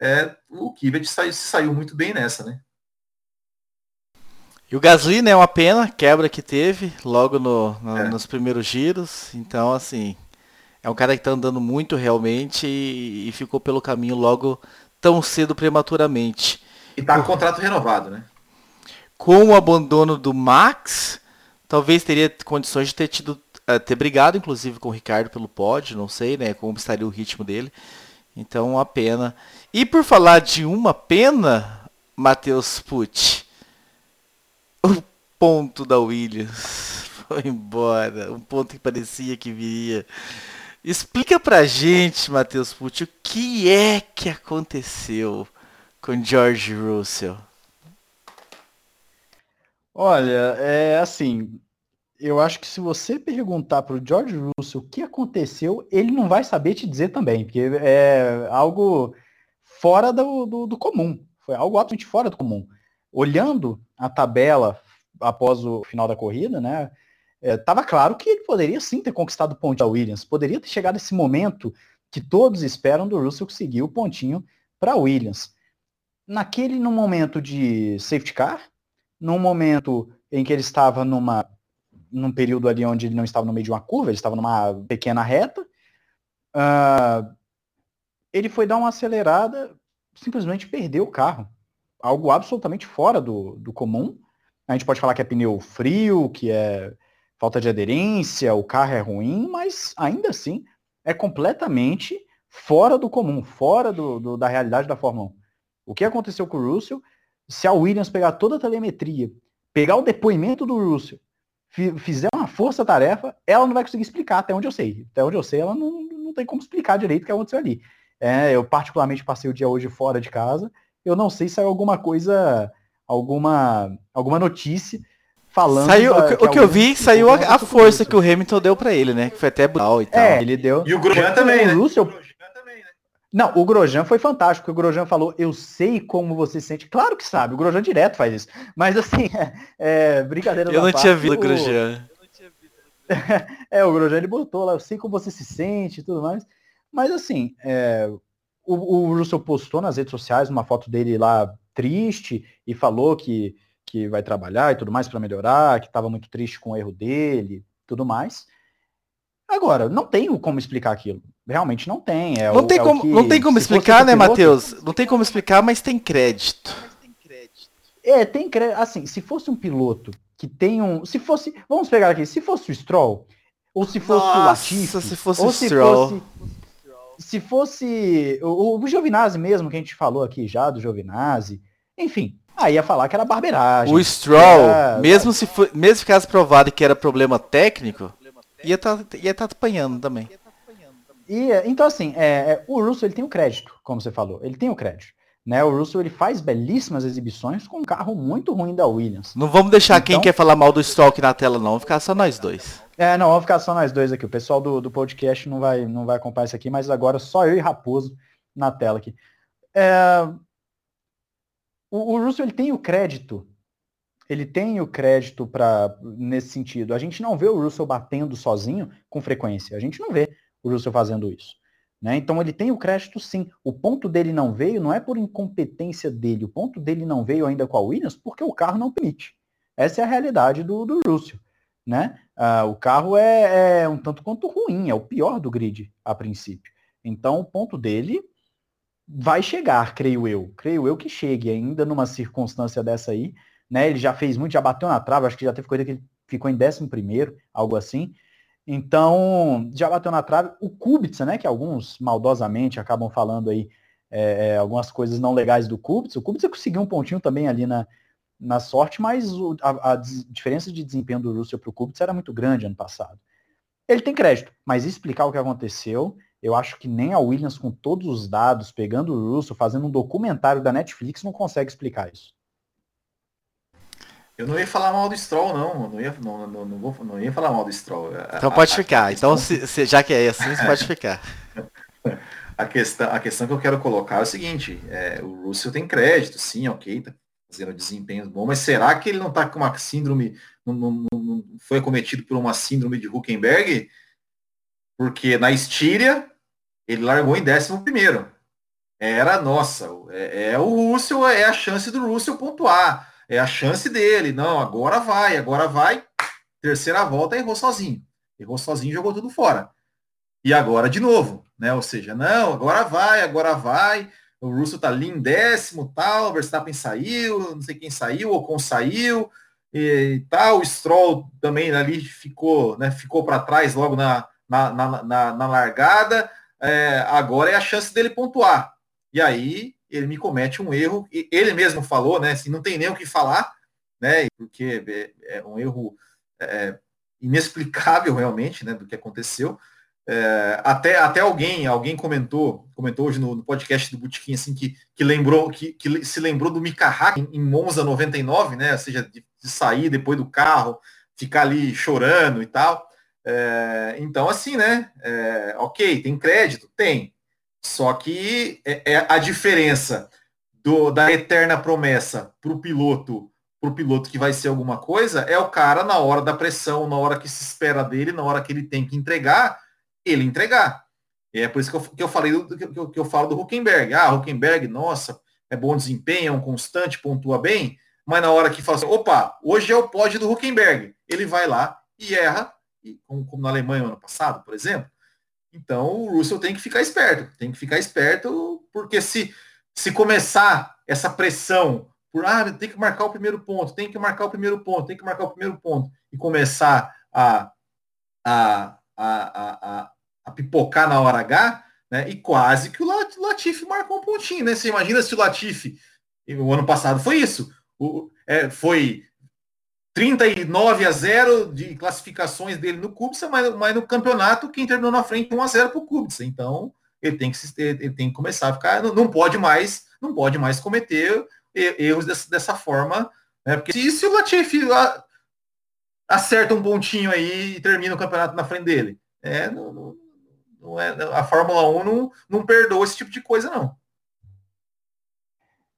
é, o Kvyat saiu, saiu muito bem nessa, né? E o Gasly, né, uma pena, quebra que teve logo no, no é. nos primeiros giros. Então, assim, é um cara que tá andando muito realmente e, e ficou pelo caminho logo tão cedo prematuramente. E tá com contrato renovado, né? Com o abandono do Max, talvez teria condições de ter tido uh, ter brigado, inclusive, com o Ricardo pelo pódio, não sei, né, como estaria o ritmo dele. Então, uma pena. E por falar de uma pena, Matheus Pucci, o ponto da Williams foi embora, um ponto que parecia que viria. Explica pra gente, Matheus Pucci, o que é que aconteceu com George Russell? Olha, é assim, eu acho que se você perguntar para o George Russell o que aconteceu, ele não vai saber te dizer também, porque é algo fora do, do, do comum. Foi algo absolutamente fora do comum. Olhando a tabela após o final da corrida, né? Estava é, claro que ele poderia sim ter conquistado o ponto da Williams. Poderia ter chegado esse momento que todos esperam do Russell conseguir o pontinho para Williams. Naquele, no momento de safety car, num momento em que ele estava numa num período ali onde ele não estava no meio de uma curva, ele estava numa pequena reta. Uh, ele foi dar uma acelerada, simplesmente perdeu o carro. Algo absolutamente fora do, do comum. A gente pode falar que é pneu frio, que é falta de aderência, o carro é ruim, mas ainda assim é completamente fora do comum, fora do, do, da realidade da Fórmula 1. O que aconteceu com o Russell? Se a Williams pegar toda a telemetria, pegar o depoimento do Russell fizer uma força-tarefa, ela não vai conseguir explicar, até onde eu sei. Até onde eu sei, ela não, não tem como explicar direito o que aconteceu ali. É, eu particularmente passei o dia hoje fora de casa, eu não sei se saiu alguma coisa, alguma, alguma notícia falando. Saiu, da, o que, que eu vi, saiu a, a força que o Hamilton deu para ele, né? Que foi até brutal e tal. É, ele deu. E o Grosjean também, né? Russell, não, o Grosjean foi fantástico. O Grosjean falou, eu sei como você se sente. Claro que sabe, o Grosjean direto faz isso. Mas assim, é, é brincadeira Eu não parte, tinha visto o Grosjean. é, o Grosjean ele botou lá, eu sei como você se sente e tudo mais. Mas assim, é, o, o Russell postou nas redes sociais uma foto dele lá triste e falou que, que vai trabalhar e tudo mais para melhorar, que estava muito triste com o erro dele tudo mais. Agora, não tenho como explicar aquilo. Realmente não tem. É não, o, tem é como, que, não tem como explicar, né, Matheus? Não tem como explicar, mas tem crédito. É, tem crédito. Assim, se fosse um piloto que tem um. Se fosse. Vamos pegar aqui, se fosse o Stroll, ou se fosse Nossa, o Latifi, se fosse ou o se Stroll. fosse. Se fosse o, o Giovinazzi mesmo, que a gente falou aqui já, do Giovinazzi, enfim, aí ia falar que era barbeiragem. O Stroll, era, mesmo, se mesmo se ficasse provado que era problema técnico, ia estar tá, ia tá apanhando também. E, então, assim, é, é, o Russell ele tem o crédito, como você falou, ele tem o crédito. Né? O Russell ele faz belíssimas exibições com um carro muito ruim da Williams. Não vamos deixar então, quem quer falar mal do Stroll na tela, não. Vamos ficar só nós dois. É, não, vamos ficar só nós dois aqui. O pessoal do, do podcast não vai, não vai acompanhar isso aqui, mas agora só eu e Raposo na tela aqui. É, o, o Russell ele tem o crédito ele tem o crédito para nesse sentido. A gente não vê o Russell batendo sozinho com frequência. A gente não vê o Russell fazendo isso. Né? Então ele tem o crédito sim. O ponto dele não veio não é por incompetência dele. O ponto dele não veio ainda com a Williams porque o carro não permite. Essa é a realidade do, do Russell. Né? Ah, o carro é, é um tanto quanto ruim, é o pior do grid a princípio. Então o ponto dele vai chegar, creio eu. Creio eu que chegue ainda numa circunstância dessa aí né? Ele já fez muito, já bateu na trave, acho que já teve coisa que ele ficou em 11 primeiro, algo assim. Então, já bateu na trave. O Kubica, né, que alguns maldosamente acabam falando aí é, é, algumas coisas não legais do Kubica. O Kubica conseguiu um pontinho também ali na, na sorte, mas o, a, a, diferença de desempenho do Russell para o Kubica era muito grande ano passado. Ele tem crédito, mas explicar o que aconteceu, eu acho que nem a Williams, com todos os dados, pegando o Russell, fazendo um documentário da Netflix, não consegue explicar isso. Eu não ia falar mal do Stroll, não. Não ia, não, não, não, vou, não ia falar mal do Stroll. Então a, pode a, ficar. A então, se, se, já que é assim, você pode ficar. A questão, a questão que eu quero colocar é o seguinte, é, o Russell tem crédito, sim, ok, tá fazendo desempenho bom, mas será que ele não está com uma síndrome, não, não, não, foi acometido por uma síndrome de Huckenberg? Porque na Estíria ele largou em décimo primeiro. Era, nossa, é, é, o Russell, é a chance do Russell pontuar. É a chance dele. Não, agora vai, agora vai. Terceira volta, errou sozinho. Errou sozinho jogou tudo fora. E agora de novo, né? Ou seja, não, agora vai, agora vai. O Russell tá ali em décimo, tal, Verstappen saiu, não sei quem saiu, o Ocon saiu, e tal, o Stroll também ali ficou, né, ficou para trás logo na, na, na, na, na largada. É, agora é a chance dele pontuar. E aí ele me comete um erro, e ele mesmo falou, né? Assim, não tem nem o que falar, né? Porque é, é um erro é, inexplicável realmente, né? Do que aconteceu. É, até, até alguém alguém comentou comentou hoje no, no podcast do Butiquim assim que, que lembrou que, que se lembrou do Mika Hakkinen em Monza 99 né ou seja de, de, sair depois do carro ficar ali chorando e tal é, então assim né é, ok tem crédito tem só que é, é a diferença do, da eterna promessa para o piloto para o piloto que vai ser alguma coisa é o cara na hora da pressão na hora que se espera dele na hora que ele tem que entregar ele entregar. E é por isso que eu, que eu falei do, que, eu, que eu falo do Huckenberg. Ah, Huckenberg, nossa, é bom desempenho, é um constante, pontua bem, mas na hora que fala assim, opa, hoje é o pódio do Huckenberg, ele vai lá e erra, e, como, como na Alemanha ano passado, por exemplo. Então o Russell tem que ficar esperto, tem que ficar esperto, porque se, se começar essa pressão por ah, tem que marcar o primeiro ponto, tem que marcar o primeiro ponto, tem que marcar o primeiro ponto, e começar a, a, a, a, a pipocar na hora H, né? E quase que o Latifi marcou um pontinho, né? Você imagina se o Latifi, o ano passado foi isso, o, é, foi 39 a 0 de classificações dele no Kubica, mas, mas no campeonato quem terminou na frente 1 a 0 para o Kubica. Então ele tem que ele tem que começar a ficar, não, não pode mais, não pode mais cometer erros dessa, dessa forma, né? Porque se, se o Latifi acerta um pontinho aí e termina o campeonato na frente dele, é, não, não, não é, a Fórmula 1 não, não perdoa esse tipo de coisa, não.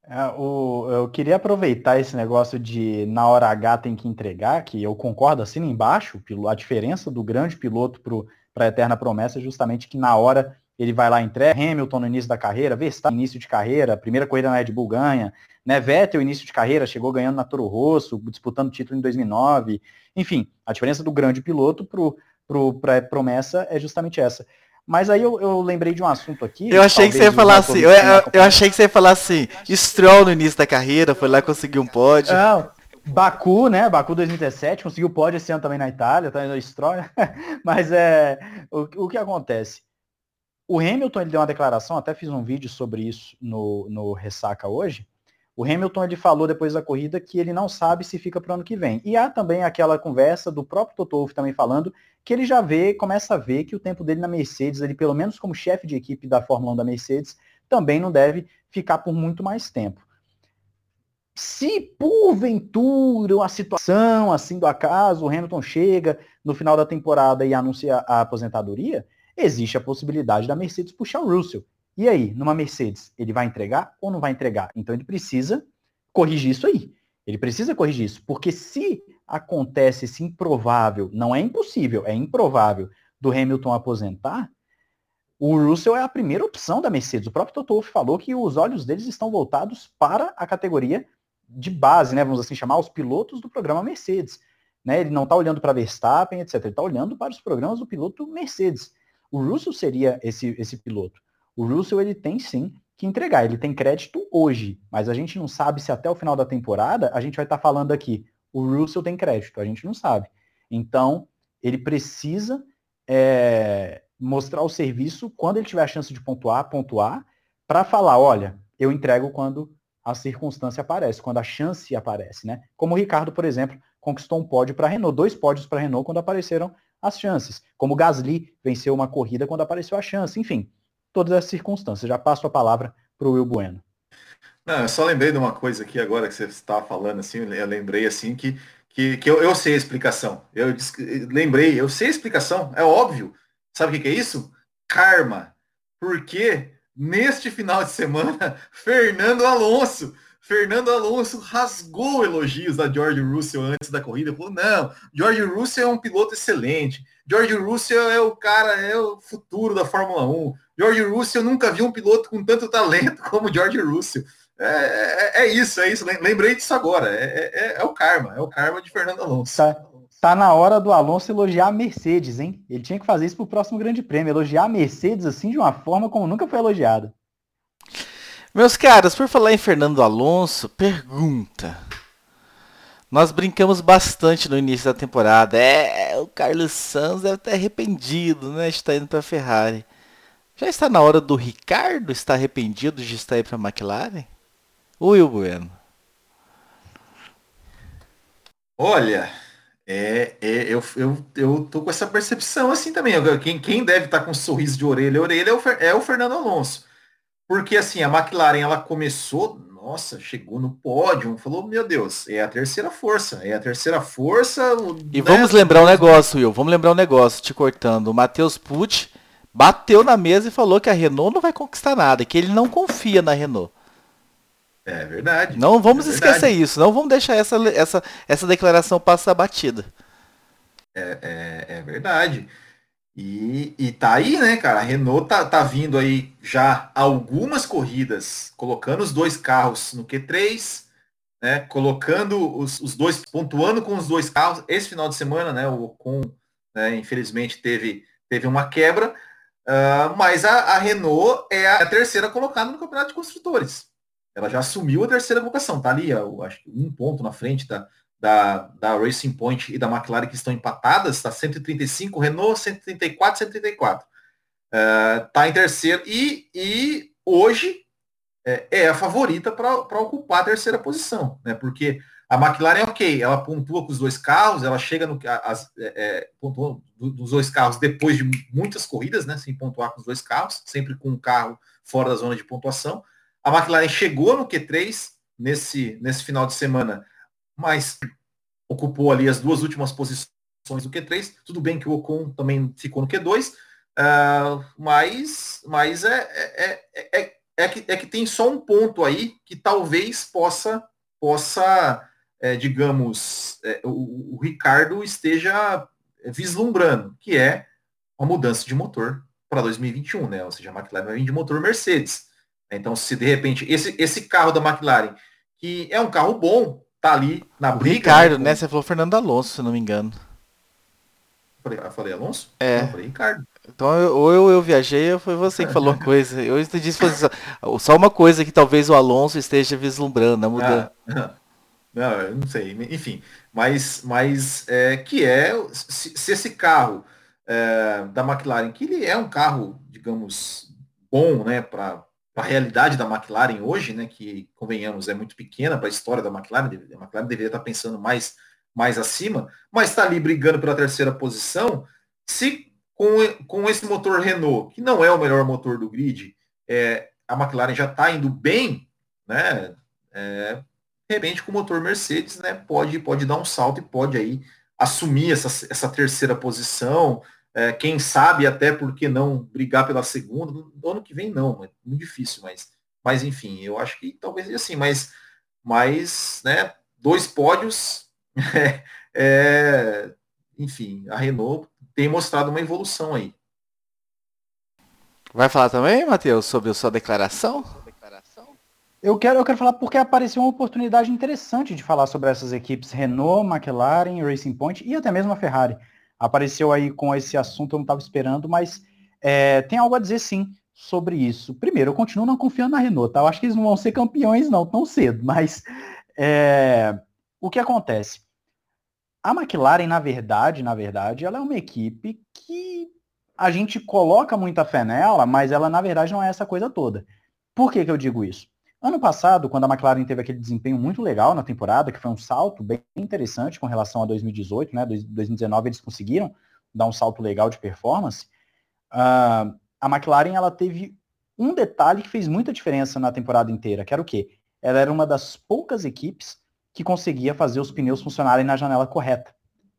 É, eu queria aproveitar esse negócio de na hora H tem que entregar, que eu concordo assim embaixo, a diferença do grande piloto para a eterna promessa é justamente que na hora ele vai lá entrega, Hamilton no início da carreira, Verstappen início de carreira, primeira corrida na Red Bull ganha, né, Vettel início de carreira, chegou ganhando na Toro Rosso, disputando o título em 2009, enfim, a diferença do grande piloto para a promessa é justamente essa. Mas aí eu, eu, lembrei de um assunto aqui. Eu achei que você ia falar assim. Eu, eu, eu, achei que você ia falar assim. Stroll no início da carreira, foi lá conseguir um pódio. Não, Baku, né? Baku 2017, conseguiu pódio esse ano também na Itália, tá no Stroll. Mas é o, o que acontece? O Hamilton ele deu uma declaração, até fiz um vídeo sobre isso no, no Ressaca hoje. O Hamilton ele falou depois da corrida que ele não sabe se fica para o ano que vem. E há também aquela conversa do próprio Toto Wolff também falando que ele já vê, começa a ver que o tempo dele na Mercedes, ele pelo menos como chefe de equipe da Fórmula 1 da Mercedes, também não deve ficar por muito mais tempo. Se porventura a situação assim do acaso, o Hamilton chega no final da temporada e anuncia a aposentadoria, existe a possibilidade da Mercedes puxar o Russell. E aí, numa Mercedes, ele vai entregar ou não vai entregar? Então ele precisa corrigir isso aí. Ele precisa corrigir isso, porque se acontece esse improvável, não é impossível, é improvável do Hamilton aposentar, o Russell é a primeira opção da Mercedes. O próprio Toto Wolff falou que os olhos deles estão voltados para a categoria de base, né? Vamos assim chamar os pilotos do programa Mercedes. Né? Ele não está olhando para Verstappen, etc. Ele está olhando para os programas do piloto Mercedes. O Russell seria esse, esse piloto. O Russell ele tem sim que entregar, ele tem crédito hoje, mas a gente não sabe se até o final da temporada a gente vai estar tá falando aqui, o Russell tem crédito, a gente não sabe. Então, ele precisa é, mostrar o serviço quando ele tiver a chance de pontuar, pontuar, para falar, olha, eu entrego quando a circunstância aparece, quando a chance aparece, né? Como o Ricardo, por exemplo, conquistou um pódio para a Renault, dois pódios para a Renault quando apareceram as chances. Como o Gasly venceu uma corrida quando apareceu a chance. Enfim, todas as circunstâncias. Já passo a palavra para o Will Bueno. Não, eu só lembrei de uma coisa aqui agora que você estava falando, assim, eu lembrei assim que, que, que eu, eu sei a explicação. Eu lembrei, eu sei a explicação, é óbvio. Sabe o que, que é isso? Karma. Porque neste final de semana, Fernando Alonso Fernando Alonso rasgou elogios da George Russell antes da corrida. Falou, não, George Russell é um piloto excelente. George Russell é o cara, é o futuro da Fórmula 1. George Russell nunca viu um piloto com tanto talento como George Russell. É, é, é isso, é isso. Lembrei disso agora. É, é, é, o karma, é o karma de Fernando Alonso. Tá, tá na hora do Alonso elogiar a Mercedes, hein? Ele tinha que fazer isso pro próximo Grande Prêmio, elogiar a Mercedes assim de uma forma como nunca foi elogiado. Meus caras, por falar em Fernando Alonso, pergunta. Nós brincamos bastante no início da temporada. É, o Carlos Sanz deve estar arrependido, né? Estar indo para a Ferrari. Já está na hora do Ricardo estar arrependido de estar indo para a McLaren? Will Bueno. Olha, é, é, eu, eu, eu tô com essa percepção assim também. Quem, quem deve estar com um sorriso de orelha a orelha é o, é o Fernando Alonso. Porque assim, a McLaren ela começou, nossa, chegou no pódio, falou, meu Deus, é a terceira força, é a terceira força. E né? vamos lembrar um negócio, Will, vamos lembrar um negócio, te cortando. O Matheus Pucci bateu na mesa e falou que a Renault não vai conquistar nada, que ele não confia na Renault. É verdade. Não vamos é esquecer isso, não vamos deixar essa, essa, essa declaração passar batida. É, é, é verdade. E, e tá aí, né, cara? A Renault tá, tá vindo aí já algumas corridas, colocando os dois carros no Q3, né? Colocando os, os dois, pontuando com os dois carros. Esse final de semana, né? O Ocon, né, infelizmente, teve, teve uma quebra. Uh, mas a, a, Renault é a terceira colocada no Campeonato de Construtores. Ela já assumiu a terceira colocação, tá ali, eu acho um ponto na frente da, da, da Racing Point e da McLaren que estão empatadas, está 135, Renault 134, 134. Está em terceiro e, e hoje é, é a favorita para ocupar a terceira posição, né? Porque a McLaren é ok, ela pontua com os dois carros, ela chega no as, é, é pontua dos dois carros depois de muitas corridas, né? Sem pontuar com os dois carros, sempre com um carro fora da zona de pontuação. A McLaren chegou no Q3 nesse, nesse final de semana mas ocupou ali as duas últimas posições do Q3. Tudo bem que o Ocon também ficou no Q2, uh, ah, mas, mas é, é, é, é, que, é que tem só um ponto aí que talvez possa, possa é, digamos, é, o, o, Ricardo esteja vislumbrando, que é uma mudança de motor para 2021, né? Ou seja, a McLaren vai vir de motor Mercedes. Então, se de repente esse, esse carro da McLaren, que é um carro bom, tá ali na briga. Ricardo, né? Você falou Fernando Alonso, se não me engano. Falei, eu falei Alonso? É. Não, falei Ricardo. Então, eu, ou eu, eu viajei ou foi você que falou uma coisa. Eu entendi só, só uma coisa que talvez o Alonso esteja vislumbrando, a mudança. Ah, não, eu não sei. Enfim, mas, mas é, que é, se, se esse carro é, da McLaren, que ele é um carro, digamos, bom, né, para a realidade da McLaren hoje, né, que, convenhamos, é muito pequena para a história da McLaren, a McLaren deveria estar pensando mais, mais acima, mas está ali brigando pela terceira posição, se com, com esse motor Renault, que não é o melhor motor do grid, é, a McLaren já está indo bem, né, é, de repente com o motor Mercedes, né, pode, pode dar um salto e pode aí assumir essa, essa terceira posição, é, quem sabe até porque não brigar pela segunda. No ano que vem não, é muito difícil, mas, mas enfim, eu acho que talvez assim, mas, mas né, dois pódios, é, é, enfim, a Renault tem mostrado uma evolução aí. Vai falar também, Matheus, sobre a sua declaração? Eu quero, eu quero falar porque apareceu uma oportunidade interessante de falar sobre essas equipes Renault, McLaren, Racing Point e até mesmo a Ferrari apareceu aí com esse assunto, eu não estava esperando, mas é, tem algo a dizer sim sobre isso. Primeiro, eu continuo não confiando na Renault, tá? Eu acho que eles não vão ser campeões não tão cedo, mas é, o que acontece? A McLaren, na verdade, na verdade, ela é uma equipe que a gente coloca muita fé nela, mas ela, na verdade, não é essa coisa toda. Por que, que eu digo isso? Ano passado, quando a McLaren teve aquele desempenho muito legal na temporada, que foi um salto bem interessante com relação a 2018, né? 2019 eles conseguiram dar um salto legal de performance. Uh, a McLaren ela teve um detalhe que fez muita diferença na temporada inteira, que era o quê? Ela era uma das poucas equipes que conseguia fazer os pneus funcionarem na janela correta.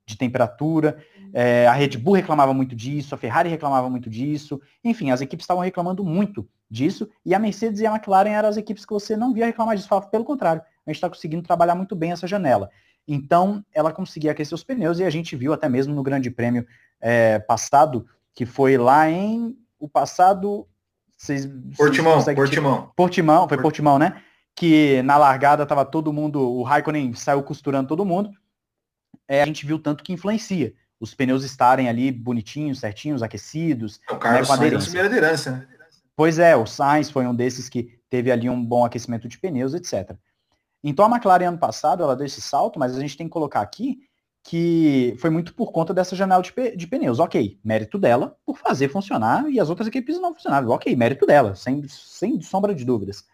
De temperatura. É, a Red Bull reclamava muito disso, a Ferrari reclamava muito disso. Enfim, as equipes estavam reclamando muito disso. E a Mercedes e a McLaren eram as equipes que você não via reclamar disso. Falava, pelo contrário, a gente está conseguindo trabalhar muito bem essa janela. Então, ela conseguia aquecer os pneus e a gente viu até mesmo no Grande Prêmio é, passado, que foi lá em o passado. Vocês, Portimão, vocês Portimão. Portimão, foi Portimão, né? Que na largada tava todo mundo, o Raikkonen saiu costurando todo mundo. É, a gente viu tanto que influencia. Os pneus estarem ali bonitinhos, certinhos, aquecidos. É, o Carlos né, Sainz é liderança, né? Pois é, o Sainz foi um desses que teve ali um bom aquecimento de pneus, etc. Então a McLaren ano passado, ela deu esse salto, mas a gente tem que colocar aqui que foi muito por conta dessa janela de, de, pneus. Ok, mérito dela por fazer funcionar e as outras equipes não funcionaram. Ok, mérito dela, sem, sem sombra de dúvidas.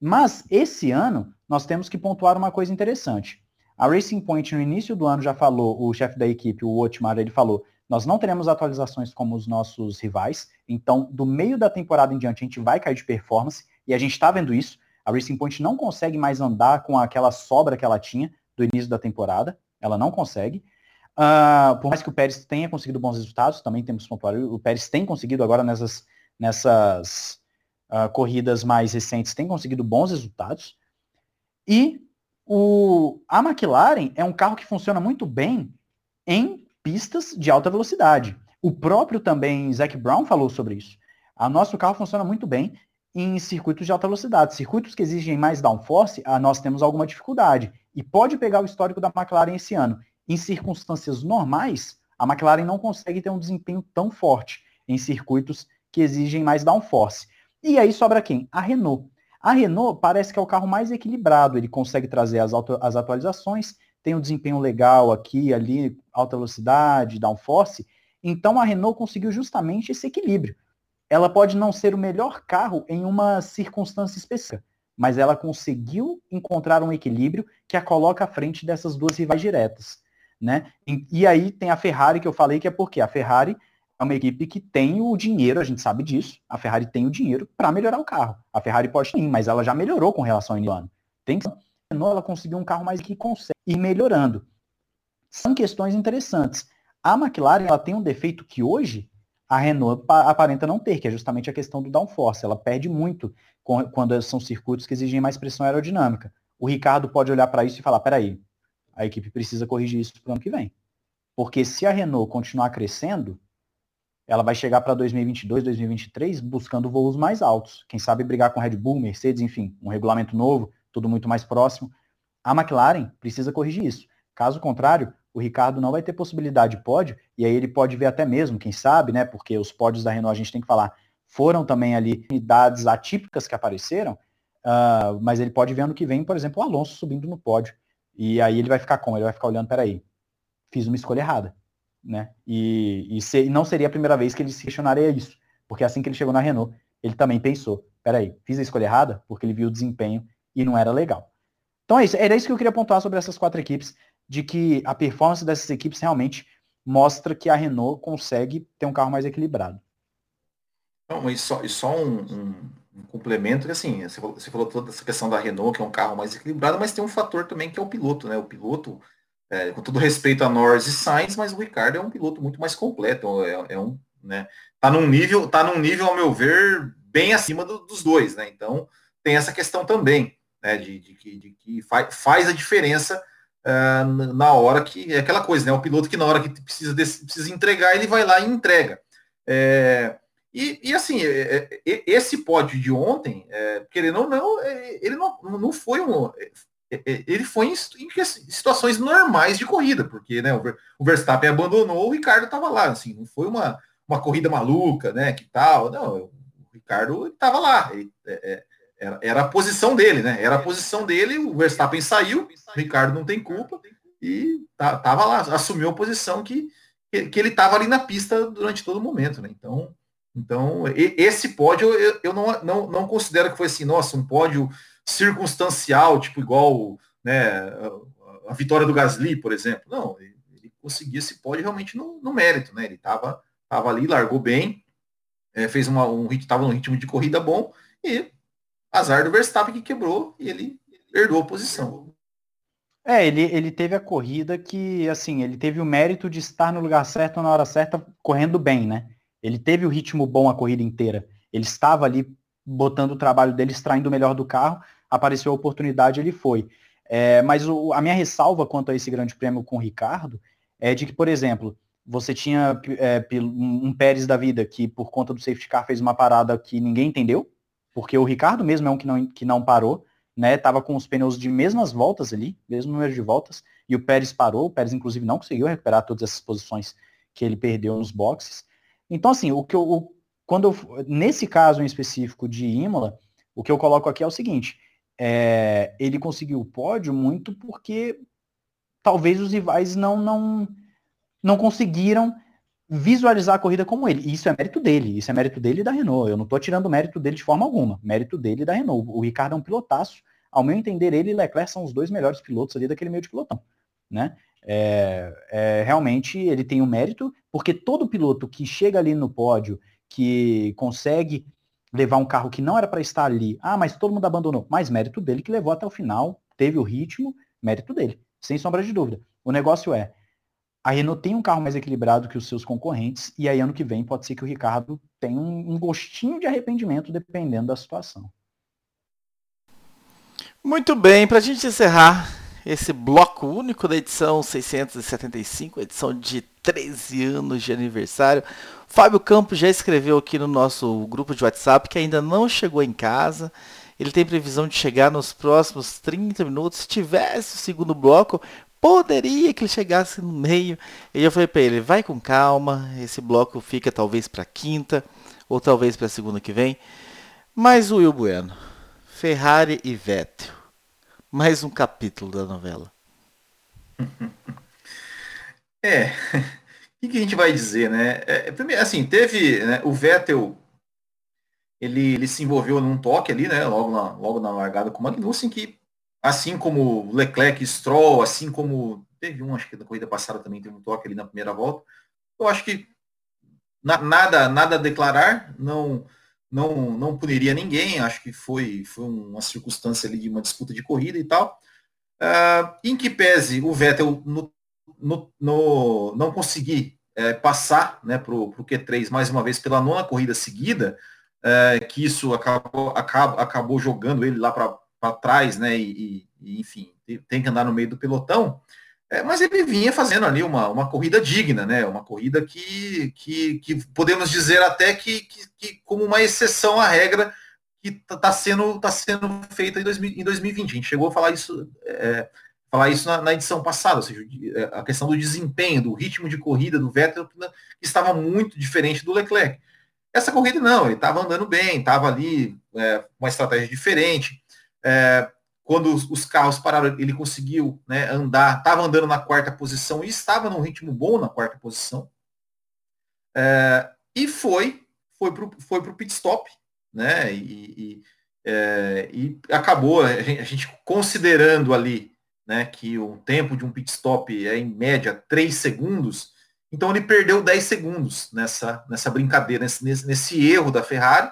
Mas esse ano nós temos que pontuar uma coisa interessante. A Racing Point no início do ano já falou, o chefe da equipe, o Otmar, ele falou, nós não teremos atualizações como os nossos rivais, então do meio da temporada em diante a gente vai cair de performance e a gente está vendo isso. A Racing Point não consegue mais andar com aquela sobra que ela tinha do início da temporada. Ela não consegue. Uh, por mais que o Pérez tenha conseguido bons resultados, também temos pontuar, o Pérez tem conseguido agora nessas, nessas uh, corridas mais recentes, tem conseguido bons resultados. E o, a McLaren é um carro que funciona muito bem em pistas de alta velocidade. O próprio também Zac Brown falou sobre isso. O nosso carro funciona muito bem em circuitos de alta velocidade. Circuitos que exigem mais downforce, ah, nós temos alguma dificuldade. E pode pegar o histórico da McLaren esse ano. Em circunstâncias normais, a McLaren não consegue ter um desempenho tão forte em circuitos que exigem mais downforce. E aí sobra quem? A Renault. A Renault parece que é o carro mais equilibrado, ele consegue trazer as, as atualizações, tem um desempenho legal aqui, ali, alta velocidade, downforce. Então a Renault conseguiu justamente esse equilíbrio. Ela pode não ser o melhor carro em uma circunstância específica, mas ela conseguiu encontrar um equilíbrio que a coloca à frente dessas duas rivais diretas. Né? E, e aí tem a Ferrari que eu falei que é porque a Ferrari é uma equipe que tem o dinheiro, a gente sabe disso. A Ferrari tem o dinheiro para melhorar o carro. A Ferrari pode sim, mas ela já melhorou com relação ao ano. Tem que ela conseguiu um carro mais que consegue ir melhorando. São questões interessantes. A McLaren ela tem um defeito que hoje a Renault aparenta não ter, que é justamente a questão do downforce. Ela perde muito quando são circuitos que exigem mais pressão aerodinâmica. O Ricardo pode olhar para isso e falar, peraí, a equipe precisa corrigir isso para o ano que vem. Porque se a Renault continuar crescendo, ela vai chegar para 2022, 2023 buscando voos mais altos. Quem sabe brigar com Red Bull, Mercedes, enfim, um regulamento novo, tudo muito mais próximo. A McLaren precisa corrigir isso. Caso contrário, o Ricardo não vai ter possibilidade de pódio, e aí ele pode ver até mesmo, quem sabe, né? Porque os pódios da Renault a gente tem que falar, foram também ali unidades atípicas que apareceram, uh, mas ele pode ver ano que vem, por exemplo, o Alonso subindo no pódio. E aí ele vai ficar como? Ele vai ficar olhando, peraí, fiz uma escolha errada. Né? E, e, se, e não seria a primeira vez que ele se questionaria isso. Porque assim que ele chegou na Renault, ele também pensou, peraí, fiz a escolha errada? Porque ele viu o desempenho e não era legal. Então é isso, era isso que eu queria pontuar sobre essas quatro equipes, de que a performance dessas equipes realmente mostra que a Renault consegue ter um carro mais equilibrado. Não, e só, e só um, um, um complemento que assim, você falou, você falou, toda essa questão da Renault, que é um carro mais equilibrado, mas tem um fator também que é o piloto, né? O piloto, é, com todo respeito a Norris e Sainz, mas o Ricardo é um piloto muito mais completo, é, é um, né? Tá num nível, tá num nível, ao meu ver, bem acima do, dos dois, né? Então tem essa questão também, né? De, de, de, de que faz, faz a diferença uh, na hora que é aquela coisa, né? O piloto que na hora que precisa, precisa entregar, ele vai lá e entrega. É, e, e, assim, é, é, esse pódio de ontem, é, querendo ou não, ele não, não foi um. É, ele foi em, em, situações normais de corrida, porque né, o Verstappen abandonou, o Ricardo estava lá, assim, não foi uma, uma corrida maluca, né? Que tal? Não, o Ricardo estava lá. Ele, era, era, a posição dele, né? Era a posição dele, o Verstappen saiu, o Ricardo não tem culpa, e tá, tava lá, assumiu a posição que, que ele estava ali na pista durante todo o momento, né? Então, então esse pódio eu, eu não, não, não considero que foi assim, nossa, um pódio circunstancial, tipo igual né, a, vitória do Gasly, por exemplo. Não, ele, conseguiu esse pódio realmente no, no mérito, né? Ele estava tava ali, largou bem, é, fez uma, um ritmo, estava num ritmo de corrida bom e Azar do Verstappen que quebrou e ele herdou a posição. É, ele, ele teve a corrida que, assim, ele teve o mérito de estar no lugar certo na hora certa, correndo bem, né? Ele teve o ritmo bom a corrida inteira. Ele estava ali botando o trabalho dele, extraindo o melhor do carro, apareceu a oportunidade, ele foi. É, mas o, a minha ressalva quanto a esse grande prêmio com o Ricardo é de que, por exemplo, você tinha é, um Pérez da vida que, por conta do safety car, fez uma parada que ninguém entendeu, porque o Ricardo mesmo é um que não, que não parou, né? Tava com os pneus de mesmas voltas ali, mesmo número de voltas, e o Pérez parou, o Pérez inclusive não conseguiu recuperar todas essas posições que ele perdeu nos boxes. Então, assim, o que eu, o, quando eu, nesse caso em específico de Imola, o que eu coloco aqui é o seguinte, é, ele conseguiu o pódio muito porque talvez os rivais não, não, não conseguiram visualizar a corrida como ele. E isso é mérito dele, isso é mérito dele e da Renault. Eu não estou tirando mérito dele de forma alguma. Mérito dele e da Renault. O Ricardo é um pilotaço. Ao meu entender, ele e Leclerc são os dois melhores pilotos ali daquele meio de pilotão. Né? É, é, realmente ele tem o um mérito, porque todo piloto que chega ali no pódio, que consegue levar um carro que não era para estar ali, ah, mas todo mundo abandonou, mas mérito dele que levou até o final, teve o ritmo, mérito dele, sem sombra de dúvida. O negócio é, a Renault tem um carro mais equilibrado que os seus concorrentes, e aí ano que vem pode ser que o Ricardo tenha um, um gostinho de arrependimento dependendo da situação. Muito bem, para a gente encerrar esse bloco único da edição 675, edição de 13 anos de aniversário, Fábio Campos já escreveu aqui no nosso grupo de WhatsApp que ainda não chegou em casa. Ele tem previsão de chegar nos próximos 30 minutos. Se tivesse o segundo bloco, poderia que ele chegasse no meio. E eu falei para ele, vai com calma, esse bloco fica talvez para quinta ou talvez para segunda que vem. Mas o Will Bueno, Ferrari e Vettel, mais um capítulo da novela. É, o que a gente vai dizer, né? É, primeiro, assim, teve né, o Vettel, ele, ele se envolveu num toque ali, né? Logo na, logo na largada com o Magnussen, que assim como Leclerc, Stroll, assim como teve um, acho que na corrida passada também teve um toque ali na primeira volta. Eu acho que na, nada nada a declarar, não não não puniria ninguém, acho que foi foi uma circunstância ali de uma disputa de corrida e tal. Uh, em que pese o Vettel no, no, no não conseguir é, passar né, para o Q3 mais uma vez pela nona corrida seguida, é, que isso acabou, acabou, acabou jogando ele lá para trás, né? E, e, enfim, tem que andar no meio do pelotão. É, mas ele vinha fazendo ali uma, uma corrida digna, né? Uma corrida que, que, que podemos dizer até que, que, que, como uma exceção à regra que está tá sendo, tá sendo feita em, 2000, em 2020. A gente chegou a falar isso, é, falar isso na, na, edição passada, ou seja, é, a questão do desempenho, do ritmo de corrida do Vettel, estava muito diferente do Leclerc. Essa corrida não, ele estava andando bem, estava ali é, uma estratégia diferente. É, quando os, os, carros pararam, ele conseguiu né, andar, estava andando na quarta posição e estava num ritmo bom na quarta posição. É, e foi foi para o foi pro pit stop, né? E, e, é, e acabou a gente, a gente, considerando ali né, que o tempo de um pit stop é em média 3 segundos, então ele perdeu 10 segundos nessa, nessa brincadeira, nesse, nesse, nesse erro da Ferrari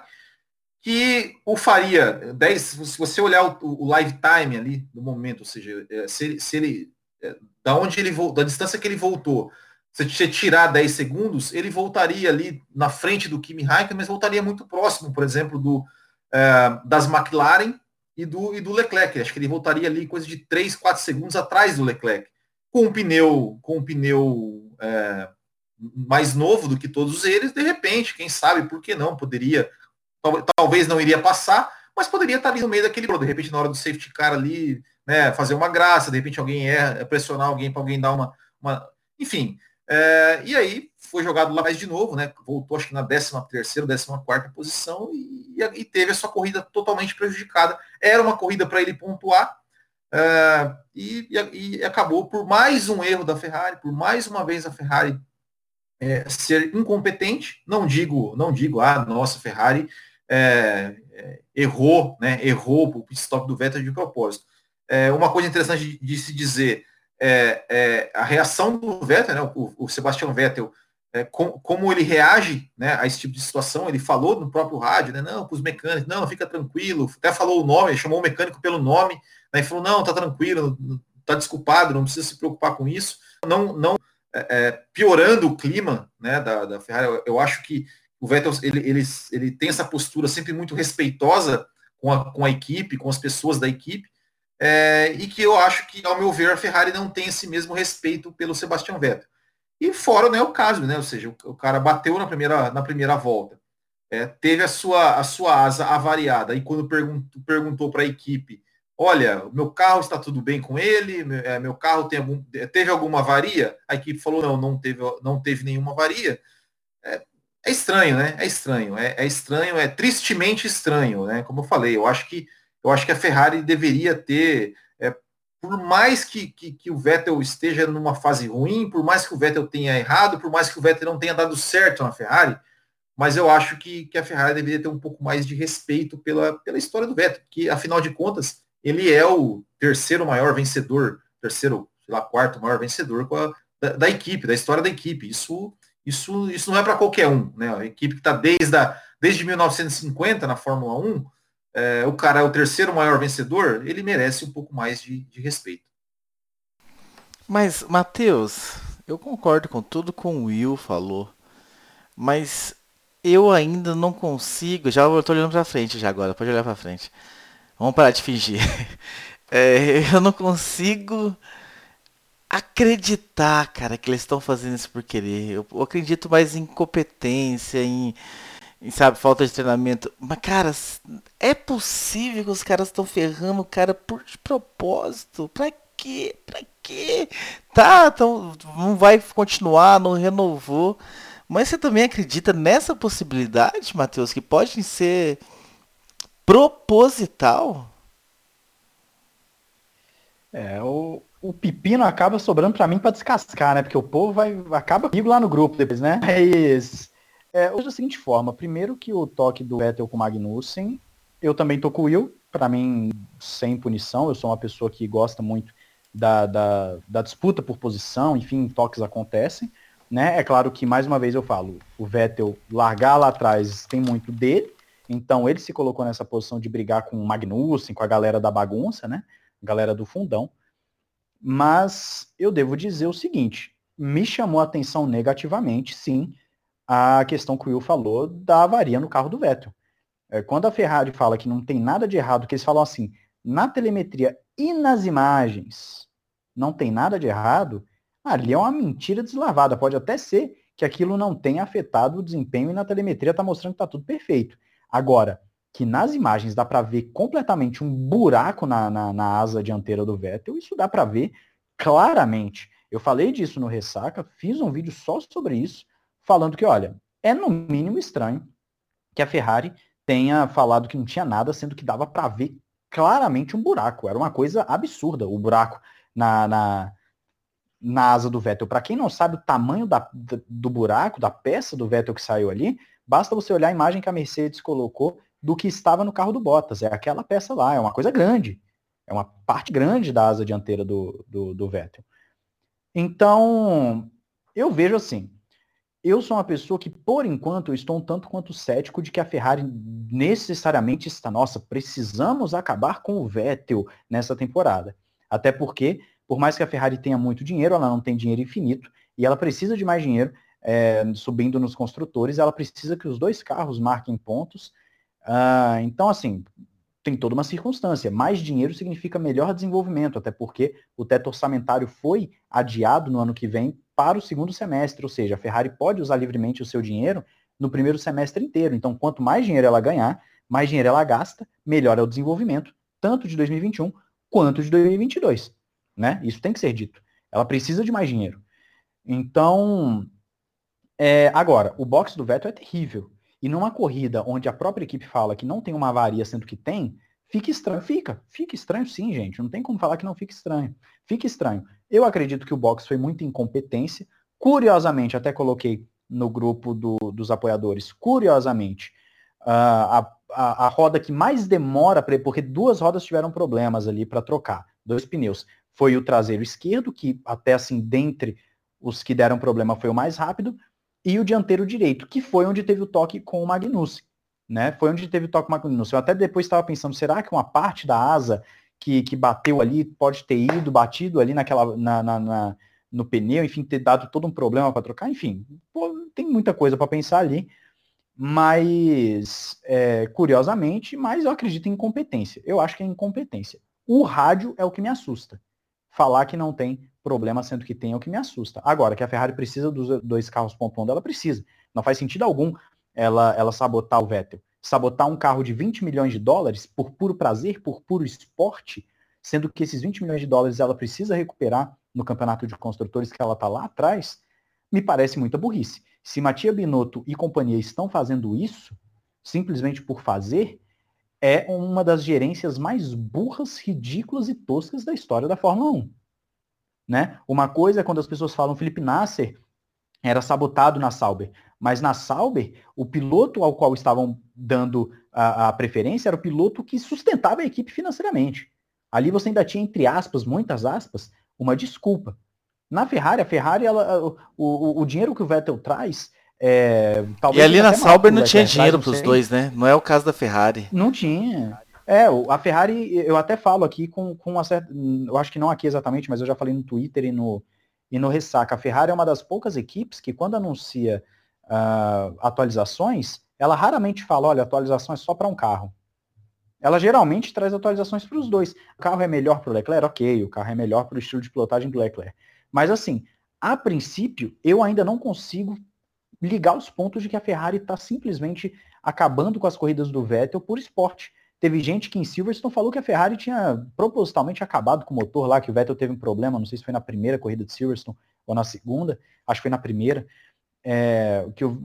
que o faria 10, se você olhar o, o live time ali no momento, ou seja, é, se, se ele é, da onde ele da distância que ele voltou, se você tirar 10 segundos, ele voltaria ali na frente do Kimi Raikkonen, mas voltaria muito próximo, por exemplo, do é, das McLaren e do, e do Leclerc. Acho que ele voltaria ali coisa de 3, 4 segundos atrás do Leclerc, com um pneu, com um pneu é, mais novo do que todos eles, de repente, quem sabe, por que não, poderia talvez não iria passar, mas poderia estar ali no meio daquele de repente na hora do safety car ali, né, fazer uma graça, de repente alguém erra, pressionar alguém para alguém dar uma, uma... enfim. É, e aí foi jogado lá mais de novo, né? Voltou acho que na 13 terceira, 14 quarta posição e, e, teve a sua corrida totalmente prejudicada. Era uma corrida para ele pontuar é, e, e, acabou por mais um erro da Ferrari, por mais uma vez a Ferrari é, ser incompetente. Não digo, não digo, ah, nossa, Ferrari é, é, errou, né, errou o stop do Vettel de propósito. É, uma coisa interessante de, de se dizer é, é, a reação do Vettel, né, o, o Vettel, é, com, como ele reage né, a esse tipo de situação, ele falou no próprio rádio, né, não, para os mecânicos, não, fica tranquilo, até falou o nome, chamou o mecânico pelo nome, né, e falou, não, tá tranquilo, tá desculpado, não precisa se preocupar com isso. Não, não é, piorando o clima né, da, da Ferrari. Eu, eu, acho que o Vettel ele, ele, ele tem essa postura sempre muito respeitosa com a, com a equipe, com as pessoas da equipe, é, e que eu acho que, ao meu ver, a Ferrari não tem esse mesmo respeito pelo Sebastian Vettel. E fora né, o caso, né? Ou seja, o, o cara bateu na primeira, na primeira volta, é, teve a sua, a sua asa avariada, e quando perguntou, perguntou para a equipe olha, meu carro está tudo bem com ele, meu, é, meu carro tem algum, teve alguma avaria? A equipe falou, não, não teve, não teve nenhuma avaria. É, estranho, né? É estranho, é, é, estranho, é tristemente estranho, né? Como eu falei, eu acho que eu acho que a Ferrari deveria ter, é, por mais que, que, que, o Vettel esteja numa fase ruim, por mais que o Vettel tenha errado, por mais que o Vettel não tenha dado certo na Ferrari, mas eu acho que, que a Ferrari deveria ter um pouco mais de respeito pela, pela história do Vettel, que afinal de contas ele é o terceiro maior vencedor, terceiro, sei lá, quarto maior vencedor a, da, da, equipe, da história da equipe. Isso, isso, isso não é para qualquer um, né? A equipe que está desde, a, desde 1950 na Fórmula 1, é, o cara é o terceiro maior vencedor, ele merece um pouco mais de, de respeito. Mas, Matheus, eu concordo com tudo que o Will falou, mas eu ainda não consigo. Já estou olhando para frente já agora, pode olhar para frente. Vamos parar de fingir. É, eu não consigo acreditar, cara, que eles estão fazendo isso por querer. Eu, eu acredito mais em competência, em, em, sabe, falta de treinamento. Mas, cara, é possível que os caras estão ferrando o cara por de propósito? Pra quê? Pra quê? Tá, então não vai continuar, não renovou. Mas você também acredita nessa possibilidade, Matheus, que pode ser proposital? É, o, o pepino acaba sobrando para mim para descascar, né? Porque o povo vai acaba comigo lá no grupo depois, né? Mas é, hoje da seguinte forma, primeiro que o toque do Vettel com o Magnussen, eu também tô com o Will, para mim sem punição, eu sou uma pessoa que gosta muito da, da, da disputa por posição, enfim, toques acontecem, né? É claro que mais uma vez eu falo, o Vettel largar lá atrás tem muito dele, então ele se colocou nessa posição de brigar com o Magnussen, com a galera da bagunça, né? Galera do fundão. Mas eu devo dizer o seguinte, me chamou a atenção negativamente, sim, a questão que o Will falou da avaria no carro do Vettel. É, quando a Ferrari fala que não tem nada de errado, que eles falam assim, na telemetria e nas imagens não tem nada de errado, ali é uma mentira deslavada. Pode até ser que aquilo não tenha afetado o desempenho e na telemetria está mostrando que está tudo perfeito. Agora, que nas imagens dá para ver completamente um buraco na, na, na, asa dianteira do Vettel, isso dá para ver claramente. Eu falei disso no Ressaca, fiz um vídeo só sobre isso, falando que, olha, é no mínimo estranho que a Ferrari tenha falado que não tinha nada, sendo que dava para ver claramente um buraco. Era uma coisa absurda o buraco na, na, na asa do Vettel. Para quem não sabe o tamanho da, do buraco, da peça do Vettel que saiu ali, Basta você olhar a imagem que a Mercedes colocou do que estava no carro do Bottas. É aquela peça lá, é uma coisa grande. É uma parte grande da asa dianteira do, do, do Vettel. Então, eu vejo assim, eu sou uma pessoa que, por enquanto, eu estou um tanto quanto cético de que a Ferrari necessariamente está, nossa, precisamos acabar com o Vettel nessa temporada. Até porque, por mais que a Ferrari tenha muito dinheiro, ela não tem dinheiro infinito e ela precisa de mais dinheiro é, subindo nos construtores, ela precisa que os dois carros marquem pontos. Uh, então, assim, tem toda uma circunstância. Mais dinheiro significa melhor desenvolvimento, até porque o teto orçamentário foi adiado no ano que vem para o segundo semestre, ou seja, a Ferrari pode usar livremente o seu dinheiro no primeiro semestre inteiro. Então, quanto mais dinheiro ela ganhar, mais dinheiro ela gasta, melhor é o desenvolvimento, tanto de 2021 quanto de 2022. Né? Isso tem que ser dito. Ela precisa de mais dinheiro. Então, é, agora, o box do Vettel é terrível. E numa corrida onde a própria equipe fala que não tem uma avaria, sendo que tem, fica estranho. Fica, fica estranho sim, gente. Não tem como falar que não fica estranho. Fica estranho. Eu acredito que o box foi muita incompetência. Curiosamente, até coloquei no grupo do, dos apoiadores, curiosamente, a, a, a, roda que mais demora, pra, porque duas rodas tiveram problemas ali para trocar, dois pneus. Foi o traseiro esquerdo, que até assim, dentre os que deram problema foi o mais rápido, e o dianteiro direito, que foi onde teve o toque com o Magnussen. Né? Foi onde teve o toque com o Magnussen. Eu até depois estava pensando, será que uma parte da asa que, que bateu ali, pode ter ido, batido ali naquela, na, na, na no pneu, enfim, ter dado todo um problema para trocar, enfim, pô, tem muita coisa para pensar ali, mas é, curiosamente, mas eu acredito em incompetência. Eu acho que é incompetência. O rádio é o que me assusta. Falar que não tem problema, sendo que tem, é o que me assusta. Agora, que a Ferrari precisa dos dois carros pontuando, ela precisa. Não faz sentido algum ela, ela sabotar o Vettel. Sabotar um carro de 20 milhões de dólares por puro prazer, por puro esporte, sendo que esses 20 milhões de dólares ela precisa recuperar no campeonato de construtores que ela está lá atrás, me parece muita burrice. Se Matia Binotto e companhia estão fazendo isso, simplesmente por fazer, é uma das gerências mais burras, ridículas e toscas da história da Fórmula 1. Né? Uma coisa é quando as pessoas falam Felipe Nasser era sabotado na Sauber, mas na Sauber, o piloto ao qual estavam dando a, a preferência era o piloto que sustentava a equipe financeiramente. Ali você ainda tinha, entre aspas, muitas aspas, uma desculpa. Na Ferrari, a Ferrari, ela, o, o, o dinheiro que o Vettel traz é, e ali na Sauber não tinha dinheiro para os dois, né? Não é o caso da Ferrari. Não tinha. É, a Ferrari, eu até falo aqui com, com uma certa. Eu acho que não aqui exatamente, mas eu já falei no Twitter e no, e no Ressaca. A Ferrari é uma das poucas equipes que, quando anuncia uh, atualizações, ela raramente fala: olha, atualização é só para um carro. Ela geralmente traz atualizações para os dois. O carro é melhor para o Leclerc? Ok, o carro é melhor para o estilo de pilotagem do Leclerc. Mas assim, a princípio, eu ainda não consigo ligar os pontos de que a Ferrari está simplesmente acabando com as corridas do Vettel por esporte. Teve gente que em Silverstone falou que a Ferrari tinha propositalmente acabado com o motor lá, que o Vettel teve um problema, não sei se foi na primeira corrida de Silverstone ou na segunda, acho que foi na primeira. É, que eu,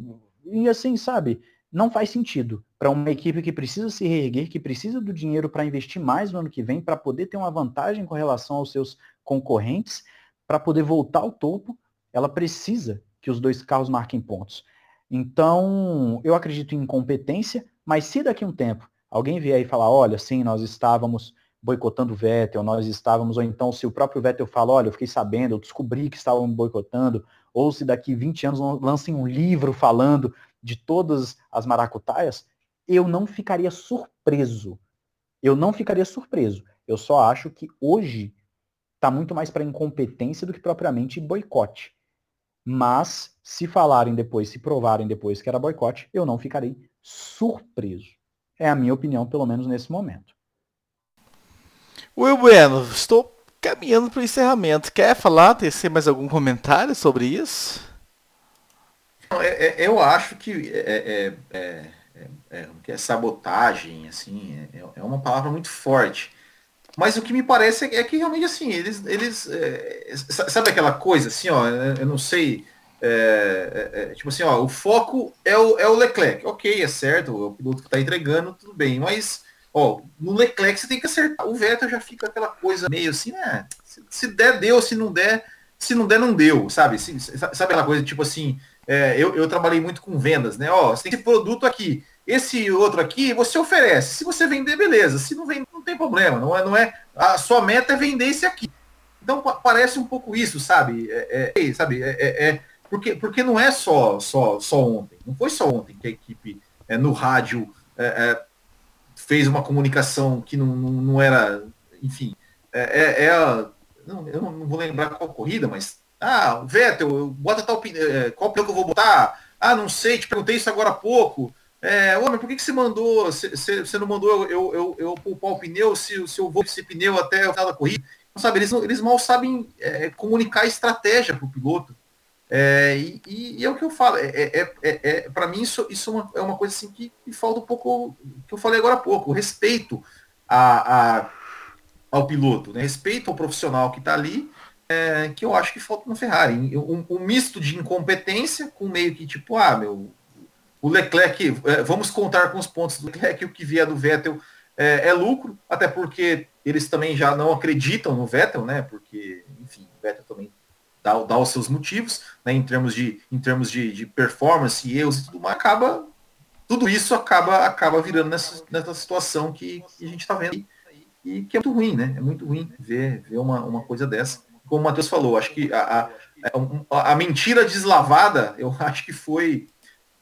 e assim, sabe, não faz sentido para uma equipe que precisa se reerguer, que precisa do dinheiro para investir mais no ano que vem, para poder ter uma vantagem com relação aos seus concorrentes, para poder voltar ao topo, ela precisa que os dois carros marquem pontos. Então, eu acredito em incompetência, mas se daqui a um tempo alguém vier e falar, olha, sim, nós estávamos boicotando o Vettel, nós estávamos, ou então se o próprio Vettel fala, olha, eu fiquei sabendo, eu descobri que estavam boicotando, ou se daqui 20 anos lancem um livro falando de todas as maracutaias, eu não ficaria surpreso. Eu não ficaria surpreso. Eu só acho que hoje está muito mais para incompetência do que propriamente boicote. Mas, se falarem depois, se provarem depois que era boicote, eu não ficarei surpreso. É a minha opinião, pelo menos nesse momento. Will Bueno, estou caminhando para o encerramento. Quer falar, tecer mais algum comentário sobre isso? É, é, eu acho que é, é, é, é sabotagem, assim, é, uma palavra muito forte. Mas o que me parece é que realmente assim, eles. eles é, sabe aquela coisa assim, ó, eu não sei. É, é, é, tipo assim, ó, o foco é o, é o Leclerc. Ok, é certo, o piloto que está entregando, tudo bem, mas ó, no Leclerc você tem que acertar. O Vettel já fica aquela coisa meio assim, né? Se, se der, deu, se não der, se não der, não deu, sabe? Se, sabe aquela coisa, tipo assim, é, eu, eu trabalhei muito com vendas, né? Ó, você tem esse produto aqui, esse outro aqui você oferece. Se você vender, beleza. Se não vender, não tem problema. Não é, não é. A sua meta é vender esse aqui. Então parece um pouco isso, sabe? É, é, sabe? É, é, é, porque, porque não é só, só, só ontem. Não foi só ontem que a equipe é, no rádio é, fez uma comunicação que não, não, não era. Enfim. É, a, não, eu não vou lembrar qual corrida, mas. Ah, Vettel, bota tal qual pneu que eu vou botar? Ah, não sei, te perguntei isso agora há pouco. É, homem, por que, que você mandou? Você não mandou eu, eu, eu poupar o pneu se, se eu vou esse pneu até o final da corrida? Não sabe, eles, eles mal sabem é, comunicar estratégia para o piloto. É, e, e, é o que eu falo, é, é, é, é para mim isso, isso é uma, é uma coisa assim que, que, falta um pouco, que eu falei agora há pouco, respeito a, a ao piloto, né? respeito ao profissional que está ali, que eu acho que falta no Ferrari. Um, um, misto de incompetência com meio que tipo, ah, meu, o Leclerc, vamos contar com os pontos do Leclerc, o que vier do Vettel é, é, lucro, até porque eles também já não acreditam no Vettel, né? Porque, enfim, o Vettel também dá, dá os seus motivos, né? Em termos de, em termos de, de performance e erros e tudo mais, acaba. Tudo isso acaba, acaba virando nessa, nessa situação que, que a gente está vendo e que é muito ruim, né? É muito ruim ver, ver uma, uma coisa dessa. Como o Matheus falou, acho que a, a, a mentira deslavada, eu acho que foi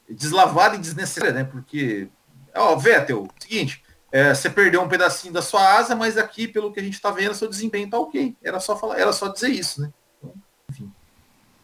deslavada e desnecessária, né? Porque, ó, Vettel, seguinte, é, você perdeu um pedacinho da sua asa, mas aqui, pelo que a gente está vendo, seu desempenho tá ok. Era só falar, era só dizer isso, né?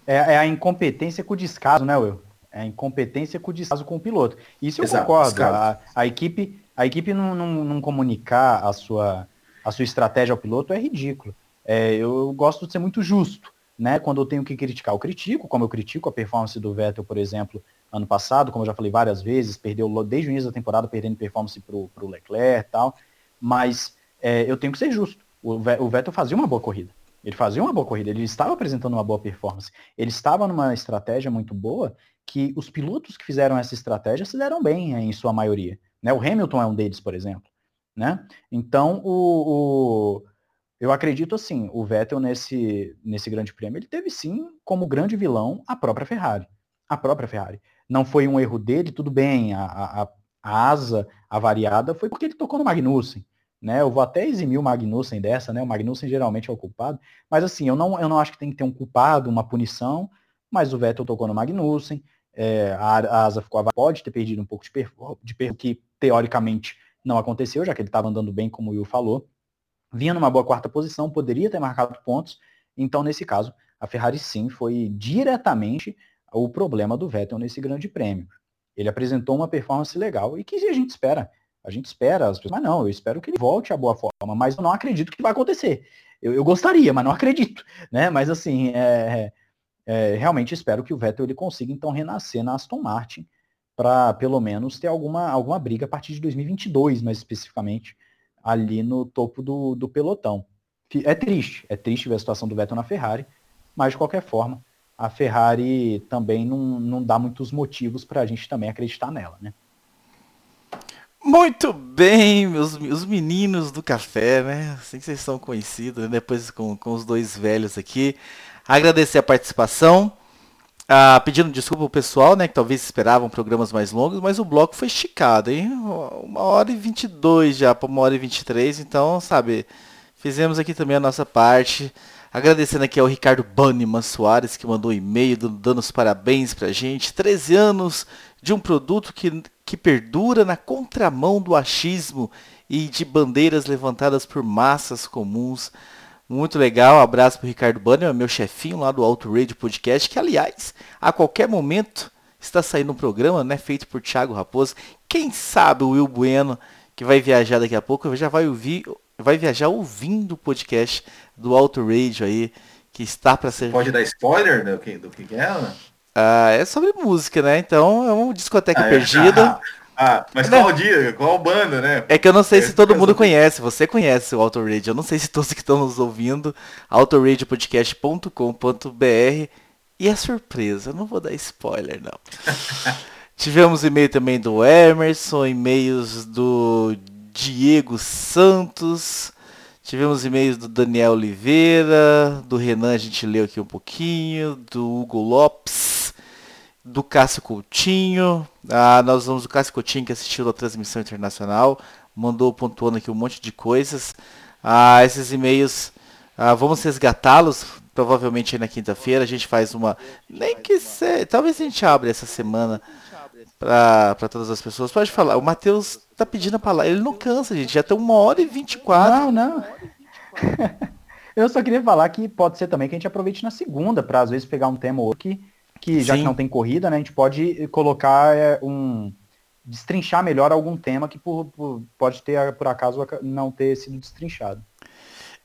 É, é, a incompetência com o descaso, né, Will? É a incompetência com o descaso com o piloto. Isso eu Exato, concordo. A, a, equipe, a equipe não, não, não, comunicar a sua, a sua estratégia ao piloto é ridículo. É, eu gosto de ser muito justo. Né? Quando eu tenho que criticar, eu critico, como eu critico a performance do Vettel, por exemplo, ano passado, como eu já falei várias vezes, perdeu desde o início da temporada, perdendo performance para o Leclerc e tal, mas é, eu tenho que ser justo. O, o Vettel fazia uma boa corrida. Ele fazia uma boa corrida, ele estava apresentando uma boa performance. Ele estava numa estratégia muito boa que os pilotos que fizeram essa estratégia se deram bem em sua maioria. Né? O Hamilton é um deles, por exemplo. Né? Então, o, o, eu acredito assim, o Vettel nesse, nesse grande prêmio, ele teve sim como grande vilão a própria Ferrari. A própria Ferrari não foi um erro dele, tudo bem, a, a, a asa avariada foi porque ele tocou no Magnussen. Né, eu vou até eximir o Magnussen dessa, né? O Magnussen geralmente é o culpado. Mas assim, eu não, eu não acho que tem que ter um culpado, uma punição, mas o Vettel tocou no Magnussen, é, a, a, asa ficou pode ter perdido um pouco de perro, de perro que teoricamente não aconteceu, já que ele estava andando bem, como o Will falou. Vinha numa boa quarta posição, poderia ter marcado pontos. Então, nesse caso, a Ferrari sim foi diretamente o problema do Vettel nesse grande prêmio. Ele apresentou uma performance legal e que a gente espera. A gente espera, as pessoas, mas não, eu espero que ele volte à boa forma, mas eu não acredito que vai acontecer. Eu, eu gostaria, mas não acredito, né? Mas assim, é, é, realmente espero que o Vettel ele consiga então renascer na Aston Martin para pelo menos ter alguma, alguma briga a partir de 2022, mais especificamente, ali no topo do, do pelotão. É triste, é triste ver a situação do Vettel na Ferrari, mas de qualquer forma, a Ferrari também não, não dá muitos motivos para a gente também acreditar nela, né? Muito bem, meus, os meninos do café, né? Assim que vocês são conhecidos, né? depois com, com os dois velhos aqui. Agradecer a participação. Ah, pedindo desculpa ao pessoal, né? Que talvez esperavam programas mais longos, mas o bloco foi esticado, hein? Uma hora e vinte e dois já para uma hora e vinte e três, então, sabe, fizemos aqui também a nossa parte. Agradecendo aqui ao Ricardo Banniman Soares, que mandou um e-mail dando os parabéns pra gente. 13 anos de um produto que, que perdura na contramão do achismo e de bandeiras levantadas por massas comuns. Muito legal, um abraço pro Ricardo Banniman, meu chefinho lá do Auto Radio Podcast, que aliás, a qualquer momento está saindo um programa, né, feito por Thiago Raposo. Quem sabe o Will Bueno, que vai viajar daqui a pouco, já vai ouvir vai viajar ouvindo o podcast do Auto Radio aí, que está para ser. Pode dar spoiler do que, do que é? Né? Ah, é sobre música, né? Então é uma discoteca ah, é. perdida. Ah, mas né? qual dia? Qual banda, né? É que eu não sei é, se todo mundo conhece. Você conhece o Auto Radio. Eu não sei se todos que estão nos ouvindo. autoradiopodcast.com.br E a surpresa, eu não vou dar spoiler, não. Tivemos e-mail também do Emerson, e-mails do Diego Santos. Tivemos e-mails do Daniel Oliveira, do Renan, a gente leu aqui um pouquinho, do Hugo Lopes, do Cássio Coutinho. Ah, nós vamos do Cássio Coutinho que assistiu a transmissão internacional, mandou pontuando aqui um monte de coisas. Ah, esses e-mails, ah, vamos resgatá-los, provavelmente na quinta-feira. A gente faz uma. Nem que seja. Talvez a gente abra essa semana para todas as pessoas. Pode falar, o Matheus tá pedindo a palavra. Ele não cansa, gente. Já tem uma hora e vinte e quatro. Não, não. Eu só queria falar que pode ser também que a gente aproveite na segunda, para às vezes pegar um tema ou outro que, que já que não tem corrida, né, a gente pode colocar é, um. destrinchar melhor algum tema que por, por, pode ter, por acaso, não ter sido destrinchado.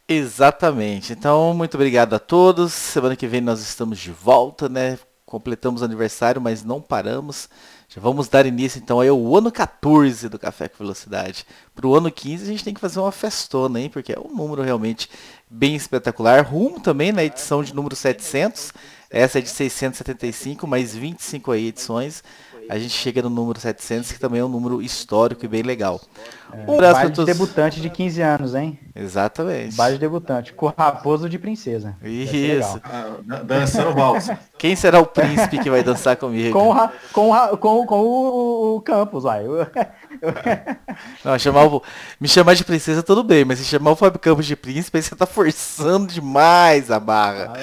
Exatamente. Então, muito obrigado a todos. Semana que vem nós estamos de volta, né? Completamos aniversário, mas não paramos. Já vamos dar início então aí ao ano 14 do Café com Velocidade. Para o ano 15 a gente tem que fazer uma festona, hein? Porque é um número realmente bem espetacular. Rumo também na edição de número 700. Essa é de 675, mais 25 aí edições a gente chega no número 700, que também é um número histórico e bem legal. É, um baile de debutante de 15 anos, hein? Exatamente. Baile de debutante, com raposo de princesa. Isso. Ah, dançando valsa. Quem será o príncipe que vai dançar comigo? Com, com, com, com o, o Campos, vai. Não, chamar o, me chamar de princesa tudo bem, mas se chamar o Fábio Campos de príncipe, aí você tá forçando demais a barra.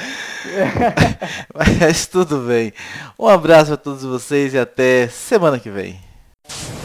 mas tudo bem. Um abraço a todos vocês e até semana que vem.